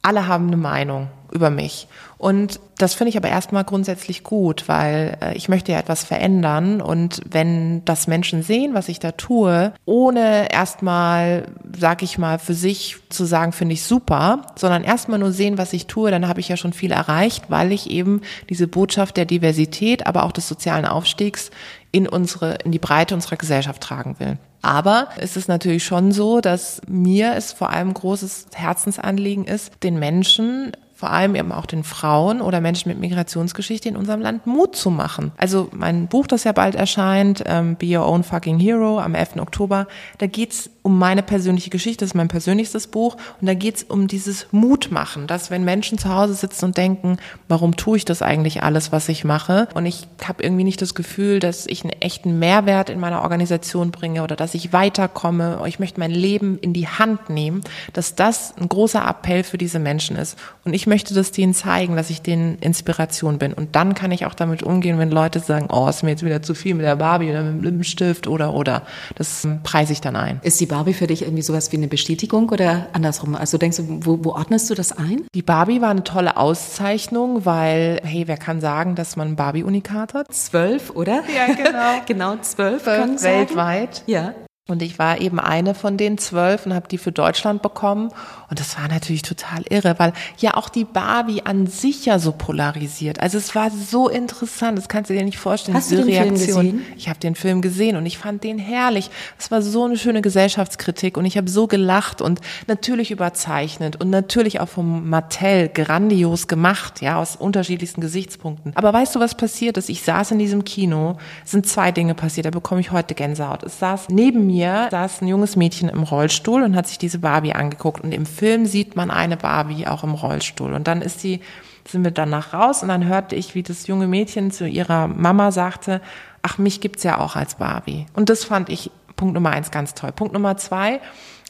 alle haben eine Meinung über mich. Und das finde ich aber erstmal grundsätzlich gut, weil äh, ich möchte ja etwas verändern. Und wenn das Menschen sehen, was ich da tue, ohne erstmal, sag ich mal, für sich zu sagen, finde ich super, sondern erstmal nur sehen, was ich tue, dann habe ich ja schon viel erreicht, weil ich eben diese Botschaft der Diversität, aber auch des sozialen Aufstiegs in unsere, in die Breite unserer Gesellschaft tragen will. Aber es ist natürlich schon so, dass mir es vor allem großes Herzensanliegen ist, den Menschen vor allem eben auch den Frauen oder Menschen mit Migrationsgeschichte in unserem Land Mut zu machen. Also mein Buch, das ja bald erscheint, ähm, Be Your Own Fucking Hero am 11. Oktober, da geht's um meine persönliche Geschichte, das ist mein persönlichstes Buch und da geht's um dieses Mutmachen, dass wenn Menschen zu Hause sitzen und denken, warum tue ich das eigentlich alles, was ich mache und ich habe irgendwie nicht das Gefühl, dass ich einen echten Mehrwert in meiner Organisation bringe oder dass ich weiterkomme, ich möchte mein Leben in die Hand nehmen, dass das ein großer Appell für diese Menschen ist und ich möchte das denen zeigen, dass ich denen Inspiration bin. Und dann kann ich auch damit umgehen, wenn Leute sagen, oh, ist mir jetzt wieder zu viel mit der Barbie oder mit dem Lippenstift oder, oder. Das preise ich dann ein. Ist die Barbie für dich irgendwie sowas wie eine Bestätigung oder andersrum? Also denkst du, wo, wo ordnest du das ein? Die Barbie war eine tolle Auszeichnung, weil, hey, wer kann sagen, dass man ein Barbie-Unikat hat? Zwölf, oder? Ja, genau. genau, zwölf. Zwölf weltweit. Ja. Und ich war eben eine von den zwölf und habe die für Deutschland bekommen. Und das war natürlich total irre, weil ja auch die Barbie an sich ja so polarisiert. Also es war so interessant, das kannst du dir nicht vorstellen. Hast diese du den Reaktion. Film gesehen? Ich habe den Film gesehen und ich fand den herrlich. Es war so eine schöne Gesellschaftskritik und ich habe so gelacht und natürlich überzeichnet und natürlich auch vom Mattel grandios gemacht, ja, aus unterschiedlichsten Gesichtspunkten. Aber weißt du, was passiert ist? Ich saß in diesem Kino, es sind zwei Dinge passiert, da bekomme ich heute Gänsehaut. Es saß neben mir mir saß ein junges Mädchen im Rollstuhl und hat sich diese Barbie angeguckt. Und im Film sieht man eine Barbie auch im Rollstuhl. Und dann ist sie, sind wir danach raus und dann hörte ich, wie das junge Mädchen zu ihrer Mama sagte, ach, mich gibt's ja auch als Barbie. Und das fand ich Punkt Nummer eins ganz toll. Punkt Nummer zwei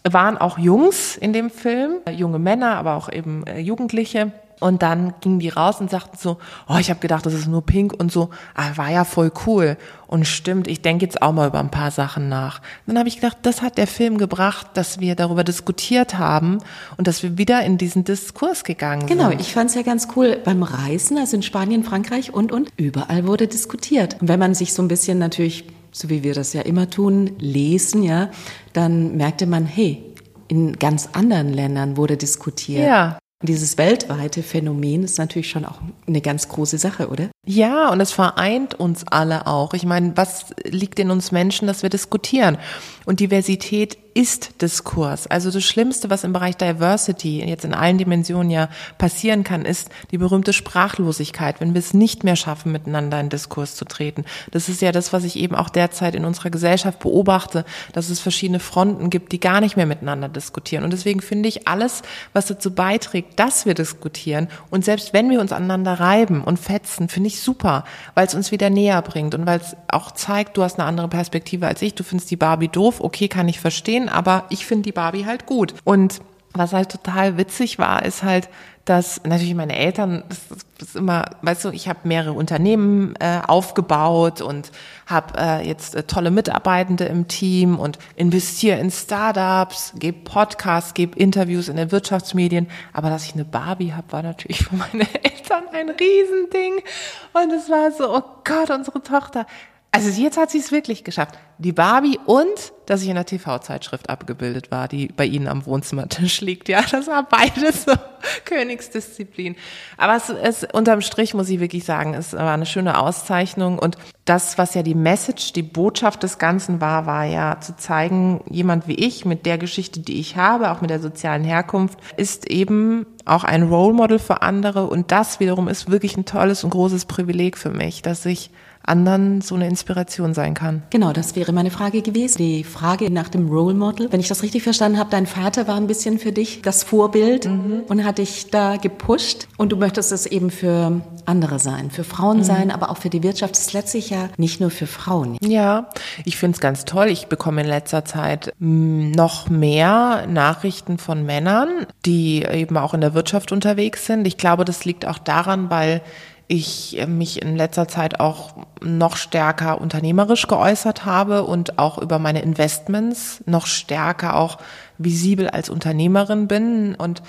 waren auch Jungs in dem Film, junge Männer, aber auch eben äh, Jugendliche. Und dann gingen die raus und sagten so, oh, ich habe gedacht, das ist nur pink und so, ah, war ja voll cool. Und stimmt, ich denke jetzt auch mal über ein paar Sachen nach. dann habe ich gedacht, das hat der Film gebracht, dass wir darüber diskutiert haben und dass wir wieder in diesen Diskurs gegangen genau, sind. Genau, ich fand es ja ganz cool beim Reisen, also in Spanien, Frankreich und, und, überall wurde diskutiert. Und wenn man sich so ein bisschen natürlich, so wie wir das ja immer tun, lesen, ja, dann merkte man, hey, in ganz anderen Ländern wurde diskutiert. Ja. Dieses weltweite Phänomen ist natürlich schon auch eine ganz große Sache, oder? Ja, und es vereint uns alle auch. Ich meine, was liegt in uns Menschen, dass wir diskutieren? Und Diversität ist Diskurs. Also das Schlimmste, was im Bereich Diversity jetzt in allen Dimensionen ja passieren kann, ist die berühmte Sprachlosigkeit, wenn wir es nicht mehr schaffen, miteinander in Diskurs zu treten. Das ist ja das, was ich eben auch derzeit in unserer Gesellschaft beobachte, dass es verschiedene Fronten gibt, die gar nicht mehr miteinander diskutieren. Und deswegen finde ich alles, was dazu beiträgt, dass wir diskutieren und selbst wenn wir uns aneinander reiben und fetzen, finde ich super, weil es uns wieder näher bringt und weil es auch zeigt, du hast eine andere Perspektive als ich, du findest die Barbie doof, okay, kann ich verstehen, aber ich finde die Barbie halt gut. Und was halt total witzig war, ist halt, dass natürlich meine Eltern, das ist immer, weißt du, ich habe mehrere Unternehmen äh, aufgebaut und habe äh, jetzt äh, tolle Mitarbeitende im Team und investiere in Startups, gebe Podcasts, gebe Interviews in den Wirtschaftsmedien. Aber dass ich eine Barbie habe, war natürlich für meine Eltern ein Riesending. Und es war so, oh Gott, unsere Tochter. Also jetzt hat sie es wirklich geschafft. Die Barbie und, dass ich in der TV-Zeitschrift abgebildet war, die bei Ihnen am Wohnzimmertisch liegt. Ja, das war beides so Königsdisziplin. Aber es, es unterm Strich muss ich wirklich sagen, es war eine schöne Auszeichnung. Und das, was ja die Message, die Botschaft des Ganzen war, war ja zu zeigen, jemand wie ich mit der Geschichte, die ich habe, auch mit der sozialen Herkunft, ist eben auch ein Role Model für andere. Und das wiederum ist wirklich ein tolles und großes Privileg für mich, dass ich anderen so eine Inspiration sein kann. Genau, das wäre meine Frage gewesen. Die Frage nach dem Role Model. Wenn ich das richtig verstanden habe, dein Vater war ein bisschen für dich das Vorbild mhm. und hat dich da gepusht. Und du möchtest es eben für andere sein, für Frauen mhm. sein, aber auch für die Wirtschaft. Das ist letztlich ja nicht nur für Frauen. Ja, ich finde es ganz toll. Ich bekomme in letzter Zeit mm, noch mehr Nachrichten von Männern, die eben auch in der Wirtschaft unterwegs sind. Ich glaube, das liegt auch daran, weil ich mich in letzter Zeit auch noch stärker unternehmerisch geäußert habe und auch über meine Investments noch stärker auch visibel als Unternehmerin bin. Und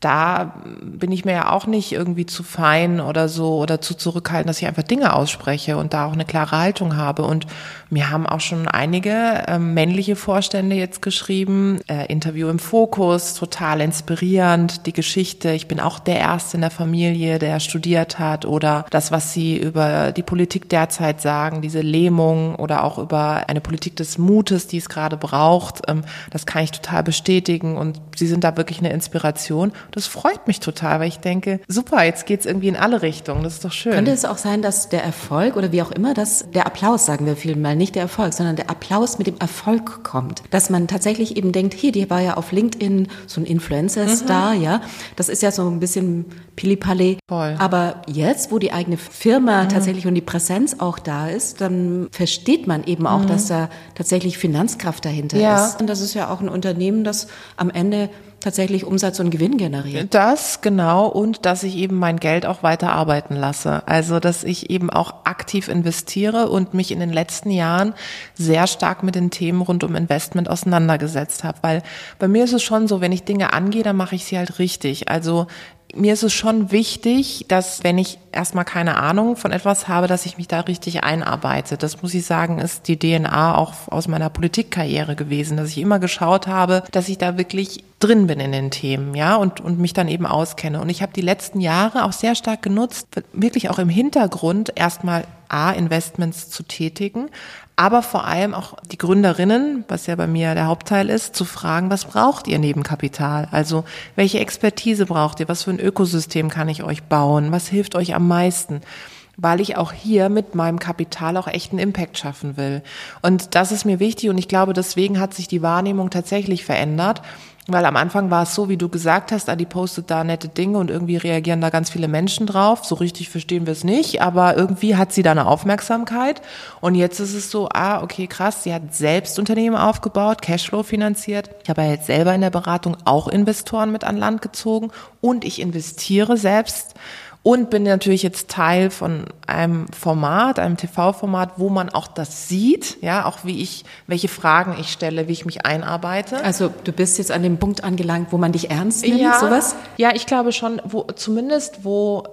da bin ich mir ja auch nicht irgendwie zu fein oder so oder zu zurückhaltend, dass ich einfach Dinge ausspreche und da auch eine klare Haltung habe. Und mir haben auch schon einige äh, männliche Vorstände jetzt geschrieben, äh, Interview im Fokus, total inspirierend, die Geschichte. Ich bin auch der Erste in der Familie, der studiert hat oder das, was sie über die Politik derzeit sagen, diese Lähmung oder auch über eine Politik des Mutes, die es gerade braucht, ähm, das kann ich total bestätigen und sie sind da wirklich eine Inspiration. Das freut mich total, weil ich denke, super, jetzt geht's irgendwie in alle Richtungen. Das ist doch schön. Könnte es auch sein, dass der Erfolg oder wie auch immer, dass der Applaus, sagen wir vielmal, nicht der Erfolg, sondern der Applaus mit dem Erfolg kommt. Dass man tatsächlich eben denkt, hier, die war ja auf LinkedIn so ein Influencer-Star, mhm. ja. Das ist ja so ein bisschen Pili-Palé. Voll. Aber jetzt, wo die eigene Firma mhm. tatsächlich und die Präsenz auch da ist, dann versteht man eben auch, mhm. dass da tatsächlich Finanzkraft dahinter ja. ist. Und das ist ja auch ein Unternehmen, das am Ende tatsächlich Umsatz und Gewinn generiert. Das genau und dass ich eben mein Geld auch weiter arbeiten lasse. Also dass ich eben auch aktiv investiere und mich in den letzten Jahren sehr stark mit den Themen rund um Investment auseinandergesetzt habe. Weil bei mir ist es schon so, wenn ich Dinge angehe, dann mache ich sie halt richtig. Also mir ist es schon wichtig, dass wenn ich erstmal keine Ahnung von etwas habe, dass ich mich da richtig einarbeite. Das muss ich sagen, ist die DNA auch aus meiner Politikkarriere gewesen, dass ich immer geschaut habe, dass ich da wirklich drin bin in den Themen, ja, und, und mich dann eben auskenne. Und ich habe die letzten Jahre auch sehr stark genutzt, wirklich auch im Hintergrund erstmal A, Investments zu tätigen, aber vor allem auch die Gründerinnen, was ja bei mir der Hauptteil ist, zu fragen, was braucht ihr neben Kapital? Also welche Expertise braucht ihr? Was für ein Ökosystem kann ich euch bauen? Was hilft euch am meisten? weil ich auch hier mit meinem Kapital auch echten Impact schaffen will. Und das ist mir wichtig und ich glaube, deswegen hat sich die Wahrnehmung tatsächlich verändert. Weil am Anfang war es so, wie du gesagt hast, Adi postet da nette Dinge und irgendwie reagieren da ganz viele Menschen drauf. So richtig verstehen wir es nicht, aber irgendwie hat sie da eine Aufmerksamkeit. Und jetzt ist es so, ah, okay, krass, sie hat selbst Unternehmen aufgebaut, Cashflow finanziert. Ich habe ja jetzt selber in der Beratung auch Investoren mit an Land gezogen und ich investiere selbst und bin natürlich jetzt Teil von einem Format, einem TV-Format, wo man auch das sieht, ja, auch wie ich, welche Fragen ich stelle, wie ich mich einarbeite. Also du bist jetzt an dem Punkt angelangt, wo man dich ernst nimmt, ja, sowas? Ja, ich glaube schon, wo zumindest wo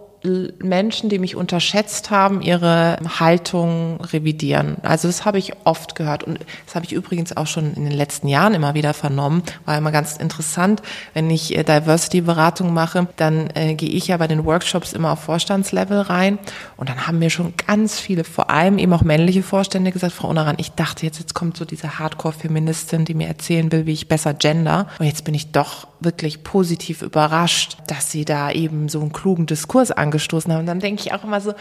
Menschen, die mich unterschätzt haben, ihre Haltung revidieren. Also das habe ich oft gehört und das habe ich übrigens auch schon in den letzten Jahren immer wieder vernommen. War immer ganz interessant, wenn ich äh, Diversity-Beratung mache, dann äh, gehe ich ja bei den Workshops immer auf Vorstandslevel rein und dann haben mir schon ganz viele, vor allem eben auch männliche Vorstände gesagt, Frau Unaran, ich dachte jetzt, jetzt kommt so diese Hardcore-Feministin, die mir erzählen will, wie ich besser gender und jetzt bin ich doch wirklich positiv überrascht, dass sie da eben so einen klugen Diskurs angestoßen haben. Und dann denke ich auch immer so,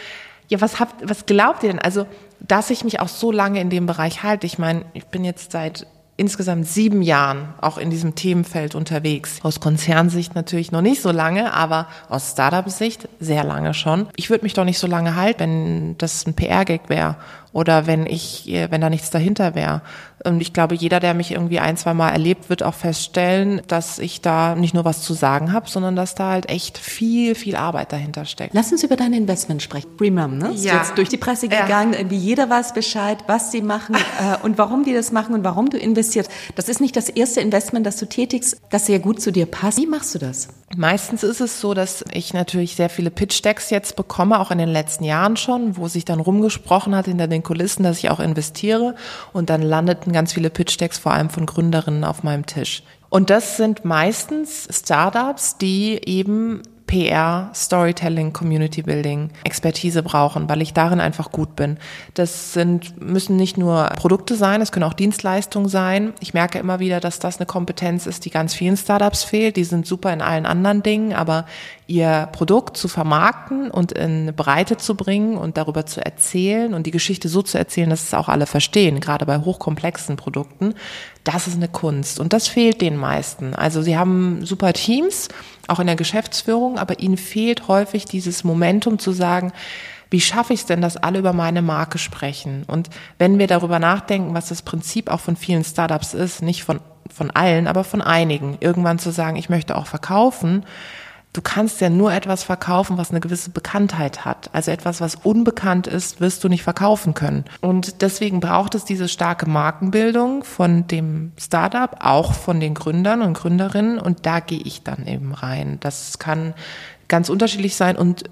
ja, was habt, was glaubt ihr denn? Also, dass ich mich auch so lange in dem Bereich halte. Ich meine, ich bin jetzt seit insgesamt sieben Jahren auch in diesem Themenfeld unterwegs. Aus Konzernsicht natürlich noch nicht so lange, aber aus Startup-Sicht sehr lange schon. Ich würde mich doch nicht so lange halten, wenn das ein PR-Gag wäre oder wenn ich, wenn da nichts dahinter wäre. Und ich glaube, jeder, der mich irgendwie ein, zwei Mal erlebt, wird auch feststellen, dass ich da nicht nur was zu sagen habe, sondern dass da halt echt viel, viel Arbeit dahinter steckt. Lass uns über dein Investment sprechen. Remum, ne? Ist ja. jetzt durch die Presse gegangen, ja. irgendwie jeder weiß Bescheid, was sie machen äh, und warum die das machen und warum du investierst. Das ist nicht das erste Investment, das du tätigst, das sehr gut zu dir passt. Wie machst du das? Meistens ist es so, dass ich natürlich sehr viele Pitch-Decks jetzt bekomme, auch in den letzten Jahren schon, wo sich dann rumgesprochen hat hinter den Kulissen, dass ich auch investiere und dann landeten ganz viele Pitch-Decks vor allem von Gründerinnen auf meinem Tisch. Und das sind meistens Startups, die eben PR, Storytelling, Community Building, Expertise brauchen, weil ich darin einfach gut bin. Das sind, müssen nicht nur Produkte sein, es können auch Dienstleistungen sein. Ich merke immer wieder, dass das eine Kompetenz ist, die ganz vielen Startups fehlt. Die sind super in allen anderen Dingen, aber ihr Produkt zu vermarkten und in Breite zu bringen und darüber zu erzählen und die Geschichte so zu erzählen, dass es auch alle verstehen, gerade bei hochkomplexen Produkten, das ist eine Kunst und das fehlt den meisten. Also sie haben super Teams, auch in der Geschäftsführung, aber ihnen fehlt häufig dieses Momentum zu sagen, wie schaffe ich es denn, dass alle über meine Marke sprechen? Und wenn wir darüber nachdenken, was das Prinzip auch von vielen Startups ist, nicht von, von allen, aber von einigen, irgendwann zu sagen, ich möchte auch verkaufen, du kannst ja nur etwas verkaufen, was eine gewisse Bekanntheit hat. Also etwas, was unbekannt ist, wirst du nicht verkaufen können. Und deswegen braucht es diese starke Markenbildung von dem Startup, auch von den Gründern und Gründerinnen. Und da gehe ich dann eben rein. Das kann ganz unterschiedlich sein und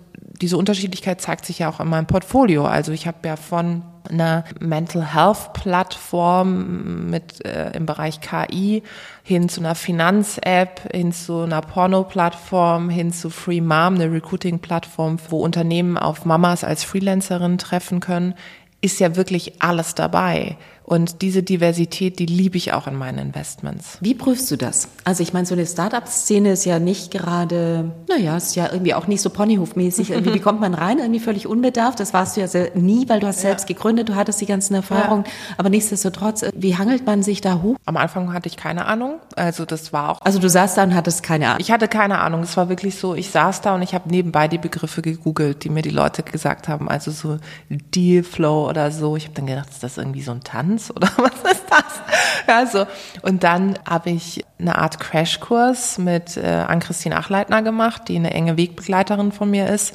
diese Unterschiedlichkeit zeigt sich ja auch in meinem Portfolio. Also ich habe ja von einer Mental Health Plattform mit äh, im Bereich KI hin zu einer Finanz-App, hin zu einer Porno-Plattform, hin zu Free Mom, eine Recruiting-Plattform, wo Unternehmen auf Mamas als Freelancerin treffen können, ist ja wirklich alles dabei. Und diese Diversität, die liebe ich auch in meinen Investments. Wie prüfst du das? Also ich meine, so eine Startup-Szene ist ja nicht gerade, naja, ist ja irgendwie auch nicht so Ponyhof-mäßig. Irgendwie, wie kommt man rein? Irgendwie völlig unbedarft. Das warst du ja nie, weil du hast ja. selbst gegründet, du hattest die ganzen Erfahrungen. Ja. Aber nichtsdestotrotz, wie hangelt man sich da hoch? Am Anfang hatte ich keine Ahnung. Also das war auch. Also du saßt da und hattest keine Ahnung? Ich hatte keine Ahnung. Es war wirklich so, ich saß da und ich habe nebenbei die Begriffe gegoogelt, die mir die Leute gesagt haben. Also so Dealflow oder so. Ich habe dann gedacht, ist das irgendwie so ein Tanz oder was ist das? Ja, so. Und dann habe ich eine Art Crashkurs mit äh, Ann-Christine Achleitner gemacht, die eine enge Wegbegleiterin von mir ist.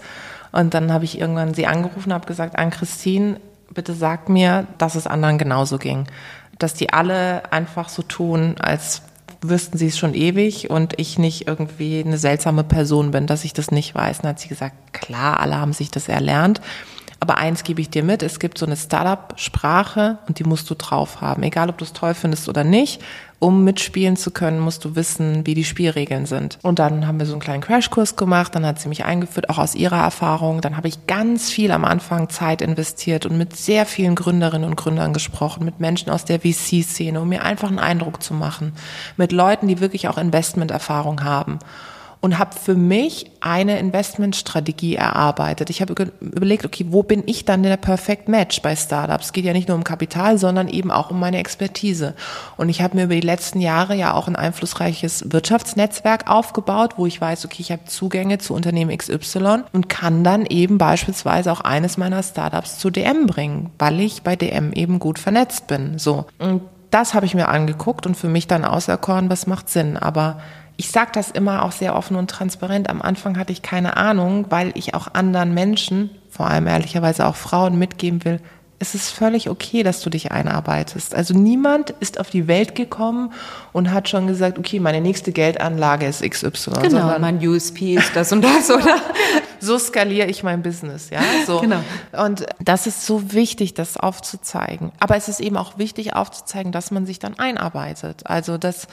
Und dann habe ich irgendwann sie angerufen und habe gesagt, Ann-Christine, bitte sag mir, dass es anderen genauso ging. Dass die alle einfach so tun, als wüssten sie es schon ewig und ich nicht irgendwie eine seltsame Person bin, dass ich das nicht weiß. Und dann hat sie gesagt, klar, alle haben sich das erlernt. Aber eins gebe ich dir mit, es gibt so eine Startup-Sprache und die musst du drauf haben. Egal, ob du es toll findest oder nicht, um mitspielen zu können, musst du wissen, wie die Spielregeln sind. Und dann haben wir so einen kleinen Crashkurs gemacht, dann hat sie mich eingeführt, auch aus ihrer Erfahrung. Dann habe ich ganz viel am Anfang Zeit investiert und mit sehr vielen Gründerinnen und Gründern gesprochen, mit Menschen aus der VC-Szene, um mir einfach einen Eindruck zu machen, mit Leuten, die wirklich auch Investmenterfahrung haben und habe für mich eine Investmentstrategie erarbeitet. Ich habe überlegt, okay, wo bin ich dann der Perfect Match bei Startups? Es geht ja nicht nur um Kapital, sondern eben auch um meine Expertise. Und ich habe mir über die letzten Jahre ja auch ein einflussreiches Wirtschaftsnetzwerk aufgebaut, wo ich weiß, okay, ich habe Zugänge zu Unternehmen XY und kann dann eben beispielsweise auch eines meiner Startups zu DM bringen, weil ich bei DM eben gut vernetzt bin. So. Und das habe ich mir angeguckt und für mich dann auserkoren, was macht Sinn. Aber ich sage das immer auch sehr offen und transparent. Am Anfang hatte ich keine Ahnung, weil ich auch anderen Menschen, vor allem ehrlicherweise auch Frauen, mitgeben will, es ist völlig okay, dass du dich einarbeitest. Also niemand ist auf die Welt gekommen und hat schon gesagt, okay, meine nächste Geldanlage ist XY. Genau, mein USP ist das und das, oder? so skaliere ich mein Business, ja. So. Genau. Und das ist so wichtig, das aufzuzeigen. Aber es ist eben auch wichtig aufzuzeigen, dass man sich dann einarbeitet. Also dass,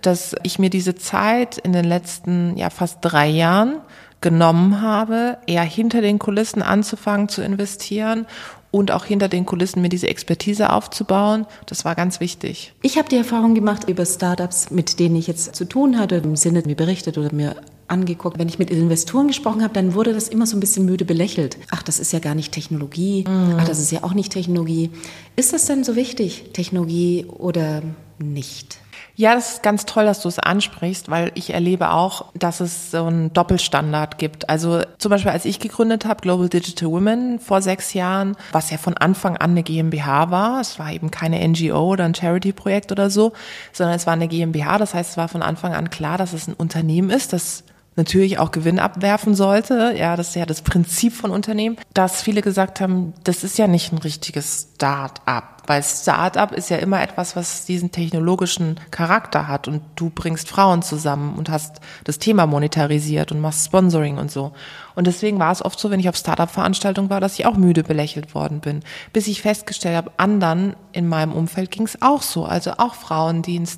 dass ich mir diese Zeit in den letzten ja fast drei Jahren genommen habe, eher hinter den Kulissen anzufangen zu investieren und auch hinter den Kulissen mir diese Expertise aufzubauen. Das war ganz wichtig. Ich habe die Erfahrung gemacht über Startups, mit denen ich jetzt zu tun hatte, im Sinne mir berichtet oder mir angeguckt. Wenn ich mit Investoren gesprochen habe, dann wurde das immer so ein bisschen müde belächelt. Ach, das ist ja gar nicht Technologie. Mhm. Ach, das ist ja auch nicht Technologie. Ist das denn so wichtig, Technologie oder nicht? Ja, das ist ganz toll, dass du es ansprichst, weil ich erlebe auch, dass es so einen Doppelstandard gibt. Also zum Beispiel, als ich gegründet habe, Global Digital Women vor sechs Jahren, was ja von Anfang an eine GmbH war, es war eben keine NGO oder ein Charity-Projekt oder so, sondern es war eine GmbH. Das heißt, es war von Anfang an klar, dass es ein Unternehmen ist, das natürlich auch Gewinn abwerfen sollte. Ja, das ist ja das Prinzip von Unternehmen. Dass viele gesagt haben, das ist ja nicht ein richtiges Start-up. Weil Start-up ist ja immer etwas, was diesen technologischen Charakter hat und du bringst Frauen zusammen und hast das Thema monetarisiert und machst Sponsoring und so. Und deswegen war es oft so, wenn ich auf Startup-Veranstaltungen war, dass ich auch müde belächelt worden bin. Bis ich festgestellt habe, anderen in meinem Umfeld ging es auch so. Also auch Frauen, die ein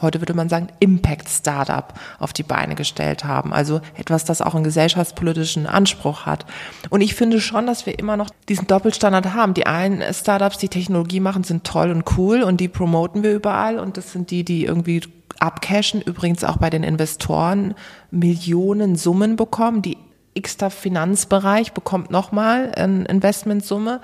heute würde man sagen, Impact Startup auf die Beine gestellt haben. Also etwas, das auch einen gesellschaftspolitischen Anspruch hat. Und ich finde schon, dass wir immer noch diesen Doppelstandard haben. Die einen Startups, die Technologie machen, sind toll und cool und die promoten wir überall und das sind die, die irgendwie abcashen, übrigens auch bei den Investoren Millionen Summen bekommen. Die Xter Finanzbereich bekommt nochmal eine Investmentsumme.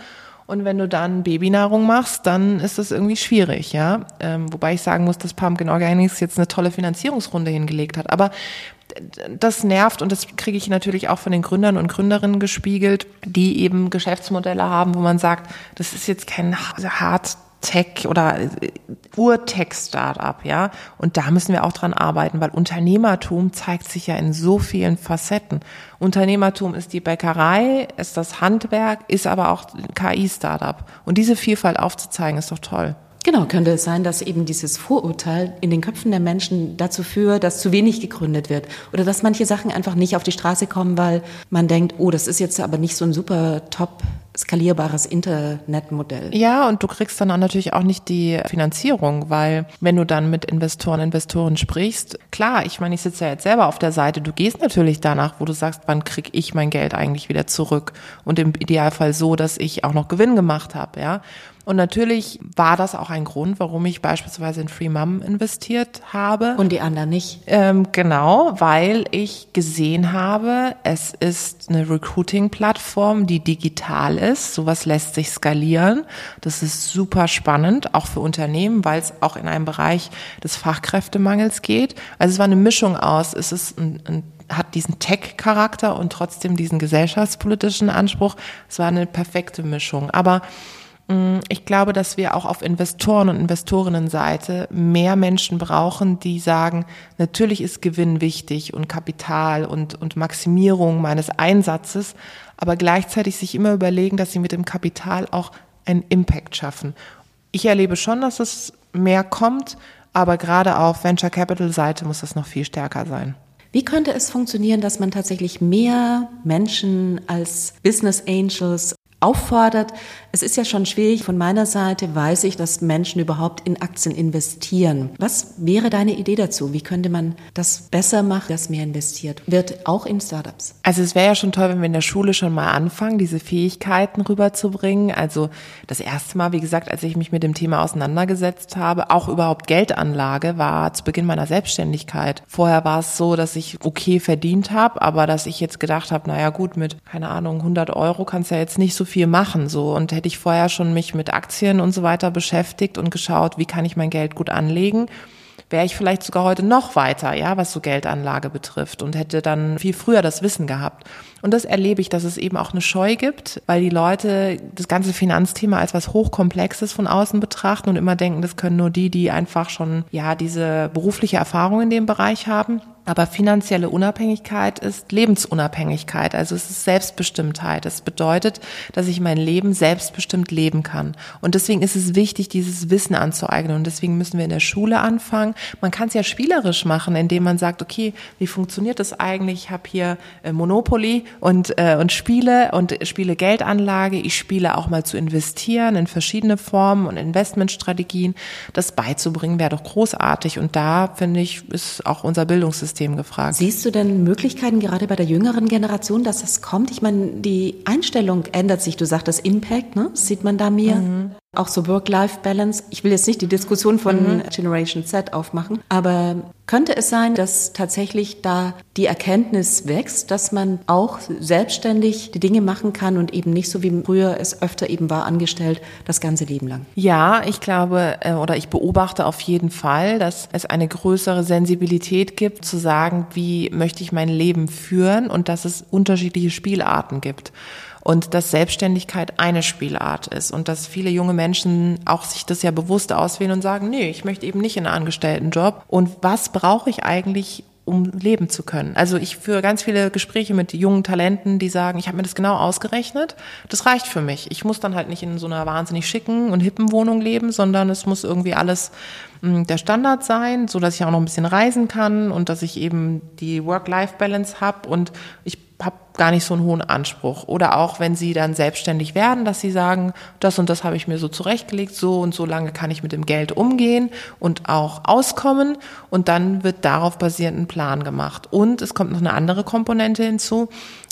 Und wenn du dann Babynahrung machst, dann ist das irgendwie schwierig, ja. Ähm, wobei ich sagen muss, dass Pumpkin Organics jetzt eine tolle Finanzierungsrunde hingelegt hat. Aber das nervt und das kriege ich natürlich auch von den Gründern und Gründerinnen gespiegelt, die eben Geschäftsmodelle haben, wo man sagt, das ist jetzt kein hart Tech oder äh, Ur-Tech-Startup, ja. Und da müssen wir auch dran arbeiten, weil Unternehmertum zeigt sich ja in so vielen Facetten. Unternehmertum ist die Bäckerei, ist das Handwerk, ist aber auch KI-Startup. Und diese Vielfalt aufzuzeigen, ist doch toll. Genau, könnte es sein, dass eben dieses Vorurteil in den Köpfen der Menschen dazu führt, dass zu wenig gegründet wird oder dass manche Sachen einfach nicht auf die Straße kommen, weil man denkt, oh, das ist jetzt aber nicht so ein super top skalierbares Internetmodell. Ja, und du kriegst dann auch natürlich auch nicht die Finanzierung, weil wenn du dann mit Investoren, Investoren sprichst, klar, ich meine, ich sitze ja jetzt selber auf der Seite, du gehst natürlich danach, wo du sagst, wann krieg ich mein Geld eigentlich wieder zurück und im Idealfall so, dass ich auch noch Gewinn gemacht habe, ja. Und natürlich war das auch ein Grund, warum ich beispielsweise in Free Mom investiert habe. Und die anderen nicht. Ähm, genau, weil ich gesehen habe, es ist eine Recruiting-Plattform, die digital ist. Sowas lässt sich skalieren. Das ist super spannend, auch für Unternehmen, weil es auch in einem Bereich des Fachkräftemangels geht. Also es war eine Mischung aus, es ist ein, ein hat diesen Tech-Charakter und trotzdem diesen gesellschaftspolitischen Anspruch. Es war eine perfekte Mischung. Aber Mm, ich glaube, dass wir auch auf Investoren- und Investorinnenseite mehr Menschen brauchen, die sagen, natürlich ist Gewinn wichtig und Kapital und, und Maximierung meines Einsatzes, aber gleichzeitig sich immer überlegen, dass sie mit dem Kapital auch einen Impact schaffen. Ich erlebe schon, dass es mehr kommt, aber gerade auf Venture Capital Seite muss das noch viel stärker sein. Wie könnte es funktionieren, dass man tatsächlich mehr Menschen als Business Angels auffordert. Es ist ja schon schwierig. Von meiner Seite weiß ich, dass Menschen überhaupt in Aktien investieren. Was wäre deine Idee dazu? Wie könnte man das besser machen, dass mehr investiert wird, auch in Startups? Also es wäre ja schon toll, wenn wir in der Schule schon mal anfangen, diese Fähigkeiten rüberzubringen. Also das erste Mal, wie gesagt, als ich mich mit dem Thema auseinandergesetzt habe, auch überhaupt Geldanlage, war zu Beginn meiner Selbstständigkeit. Vorher war es so, dass ich okay verdient habe, aber dass ich jetzt gedacht habe, naja gut, mit, keine Ahnung, 100 Euro kannst du ja jetzt nicht so viel machen, so. Und hätte ich vorher schon mich mit Aktien und so weiter beschäftigt und geschaut, wie kann ich mein Geld gut anlegen, wäre ich vielleicht sogar heute noch weiter, ja, was so Geldanlage betrifft und hätte dann viel früher das Wissen gehabt. Und das erlebe ich, dass es eben auch eine Scheu gibt, weil die Leute das ganze Finanzthema als was Hochkomplexes von außen betrachten und immer denken, das können nur die, die einfach schon, ja, diese berufliche Erfahrung in dem Bereich haben. Aber finanzielle Unabhängigkeit ist Lebensunabhängigkeit, also es ist Selbstbestimmtheit. Es bedeutet, dass ich mein Leben selbstbestimmt leben kann. Und deswegen ist es wichtig, dieses Wissen anzueignen. Und deswegen müssen wir in der Schule anfangen. Man kann es ja spielerisch machen, indem man sagt, okay, wie funktioniert das eigentlich? Ich habe hier äh, Monopoly und, äh, und spiele und spiele Geldanlage. Ich spiele auch mal zu investieren in verschiedene Formen und Investmentstrategien. Das beizubringen wäre doch großartig. Und da, finde ich, ist auch unser Bildungssystem Bildungssystem gefragt. Siehst du denn Möglichkeiten gerade bei der jüngeren Generation, dass das kommt? Ich meine, die Einstellung ändert sich. Du sagtest Impact, ne? sieht man da mehr? Mhm. Auch so Work-Life-Balance. Ich will jetzt nicht die Diskussion von mhm. Generation Z aufmachen, aber könnte es sein, dass tatsächlich da die Erkenntnis wächst, dass man auch selbstständig die Dinge machen kann und eben nicht so wie früher es öfter eben war, angestellt, das ganze Leben lang? Ja, ich glaube äh, oder ich beobachte auf jeden Fall, dass es eine größere Sensibilität gibt, zu sagen, wie möchte ich mein Leben führen und dass es unterschiedliche Spielarten gibt und dass Selbstständigkeit eine Spielart ist und dass viele junge Menschen auch sich das ja bewusst auswählen und sagen, nee, ich möchte eben nicht in einen Angestelltenjob und was brauche ich eigentlich, um leben zu können. Also ich führe ganz viele Gespräche mit jungen Talenten, die sagen, ich habe mir das genau ausgerechnet, das reicht für mich. Ich muss dann halt nicht in so einer wahnsinnig schicken und hippen Wohnung leben, sondern es muss irgendwie alles hm, der Standard sein, so dass ich auch noch ein bisschen reisen kann und dass ich eben die Work-Life-Balance habe und ich gar nicht so einen hohen Anspruch. Oder auch, wenn sie dann selbstständig werden, dass sie sagen, das und das habe ich mir so zurechtgelegt, so und so lange kann ich mit dem Geld umgehen und auch auskommen. Und dann wird darauf basierend ein Plan gemacht. Und es kommt noch eine andere Komponente hinzu.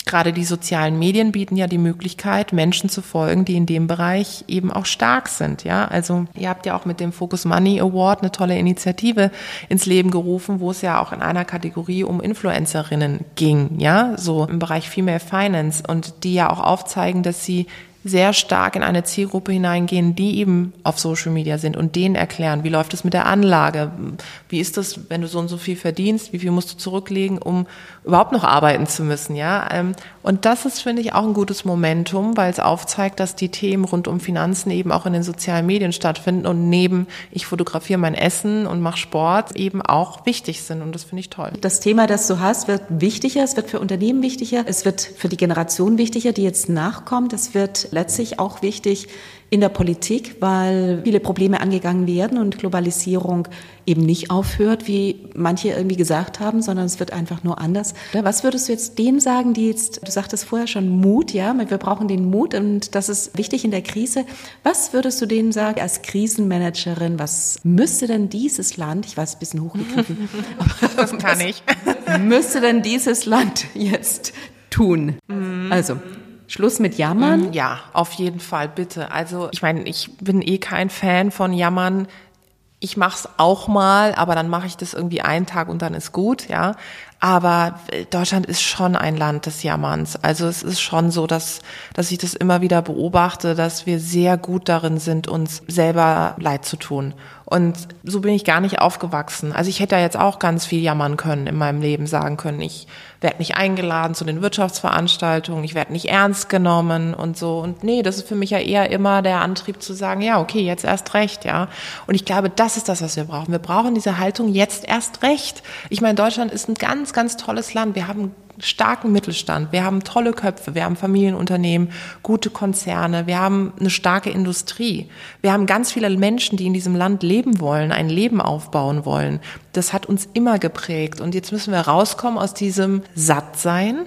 Gerade die sozialen Medien bieten ja die Möglichkeit, Menschen zu folgen, die in dem Bereich eben auch stark sind. Ja, also ihr habt ja auch mit dem Focus Money Award eine tolle Initiative ins Leben gerufen, wo es ja auch in einer Kategorie um Influencerinnen ging. Ja, so im Bereich Female Finance und die ja auch aufzeigen, dass sie sehr stark in eine Zielgruppe hineingehen, die eben auf Social Media sind und denen erklären, wie läuft es mit der Anlage, wie ist das, wenn du so und so viel verdienst, wie viel musst du zurücklegen, um überhaupt noch arbeiten zu müssen, ja. Und das ist, finde ich, auch ein gutes Momentum, weil es aufzeigt, dass die Themen rund um Finanzen eben auch in den sozialen Medien stattfinden und neben ich fotografiere mein Essen und mache Sport eben auch wichtig sind. Und das finde ich toll. Das Thema, das du hast, wird wichtiger. Es wird für Unternehmen wichtiger. Es wird für die Generation wichtiger, die jetzt nachkommt. Es wird letztlich auch wichtig, in der Politik, weil viele Probleme angegangen werden und Globalisierung eben nicht aufhört, wie manche irgendwie gesagt haben, sondern es wird einfach nur anders. Was würdest du jetzt denen sagen, die jetzt, du sagtest vorher schon Mut, ja, wir brauchen den Mut und das ist wichtig in der Krise. Was würdest du denen sagen als Krisenmanagerin, was müsste denn dieses Land, ich weiß, ein bisschen hochgegriffen, das kann ich, müsste denn dieses Land jetzt tun? Mhm. Also, Schluss mit Jammern? Mm, ja, auf jeden Fall, bitte. Also ich meine, ich bin eh kein Fan von Jammern. Ich mach's auch mal, aber dann mache ich das irgendwie einen Tag und dann ist gut, ja. Aber äh, Deutschland ist schon ein Land des Jammerns. Also es ist schon so, dass, dass ich das immer wieder beobachte, dass wir sehr gut darin sind, uns selber leid zu tun. Und so bin ich gar nicht aufgewachsen. Also ich hätte ja jetzt auch ganz viel jammern können in meinem Leben, sagen können, ich werde nicht eingeladen zu den Wirtschaftsveranstaltungen, ich werde nicht ernst genommen und so. Und nee, das ist für mich ja eher immer der Antrieb zu sagen, ja, okay, jetzt erst recht, ja. Und ich glaube, das ist das, was wir brauchen. Wir brauchen diese Haltung jetzt erst recht. Ich meine, Deutschland ist ein ganz, ganz tolles Land. Wir haben starken Mittelstand, wir haben tolle Köpfe, wir haben Familienunternehmen, gute Konzerne, wir haben eine starke Industrie. Wir haben ganz viele Menschen, die in diesem Land leben wollen, ein Leben aufbauen wollen. Das hat uns immer geprägt und jetzt müssen wir rauskommen aus diesem Sattsein,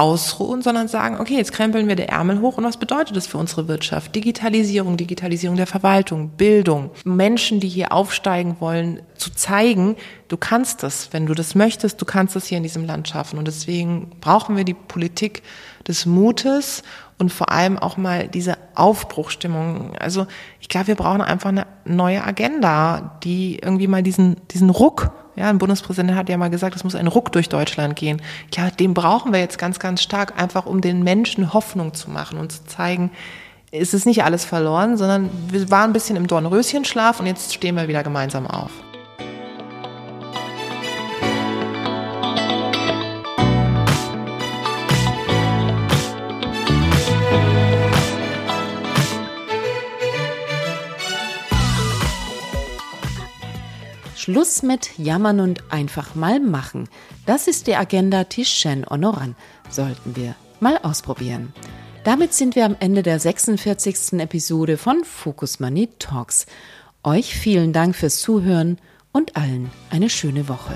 ausruhen, sondern sagen, okay, jetzt krempeln wir der Ärmel hoch und was bedeutet das für unsere Wirtschaft? Digitalisierung, Digitalisierung der Verwaltung, Bildung, Menschen, die hier aufsteigen wollen, zu zeigen, du kannst das, wenn du das möchtest, du kannst das hier in diesem Land schaffen. Und deswegen brauchen wir die Politik des Mutes und vor allem auch mal diese Aufbruchstimmung. Also ich glaube, wir brauchen einfach eine neue Agenda, die irgendwie mal diesen, diesen Ruck ja, ein Bundespräsident hat ja mal gesagt, es muss ein Ruck durch Deutschland gehen. Ja, den brauchen wir jetzt ganz, ganz stark, einfach um den Menschen Hoffnung zu machen und zu zeigen, es ist nicht alles verloren, sondern wir waren ein bisschen im Dornröschenschlaf und jetzt stehen wir wieder gemeinsam auf. Schluss mit Jammern und einfach mal machen. Das ist die Agenda Tischchen Honoran. Sollten wir mal ausprobieren. Damit sind wir am Ende der 46. Episode von Focus Money Talks. Euch vielen Dank fürs Zuhören und allen eine schöne Woche.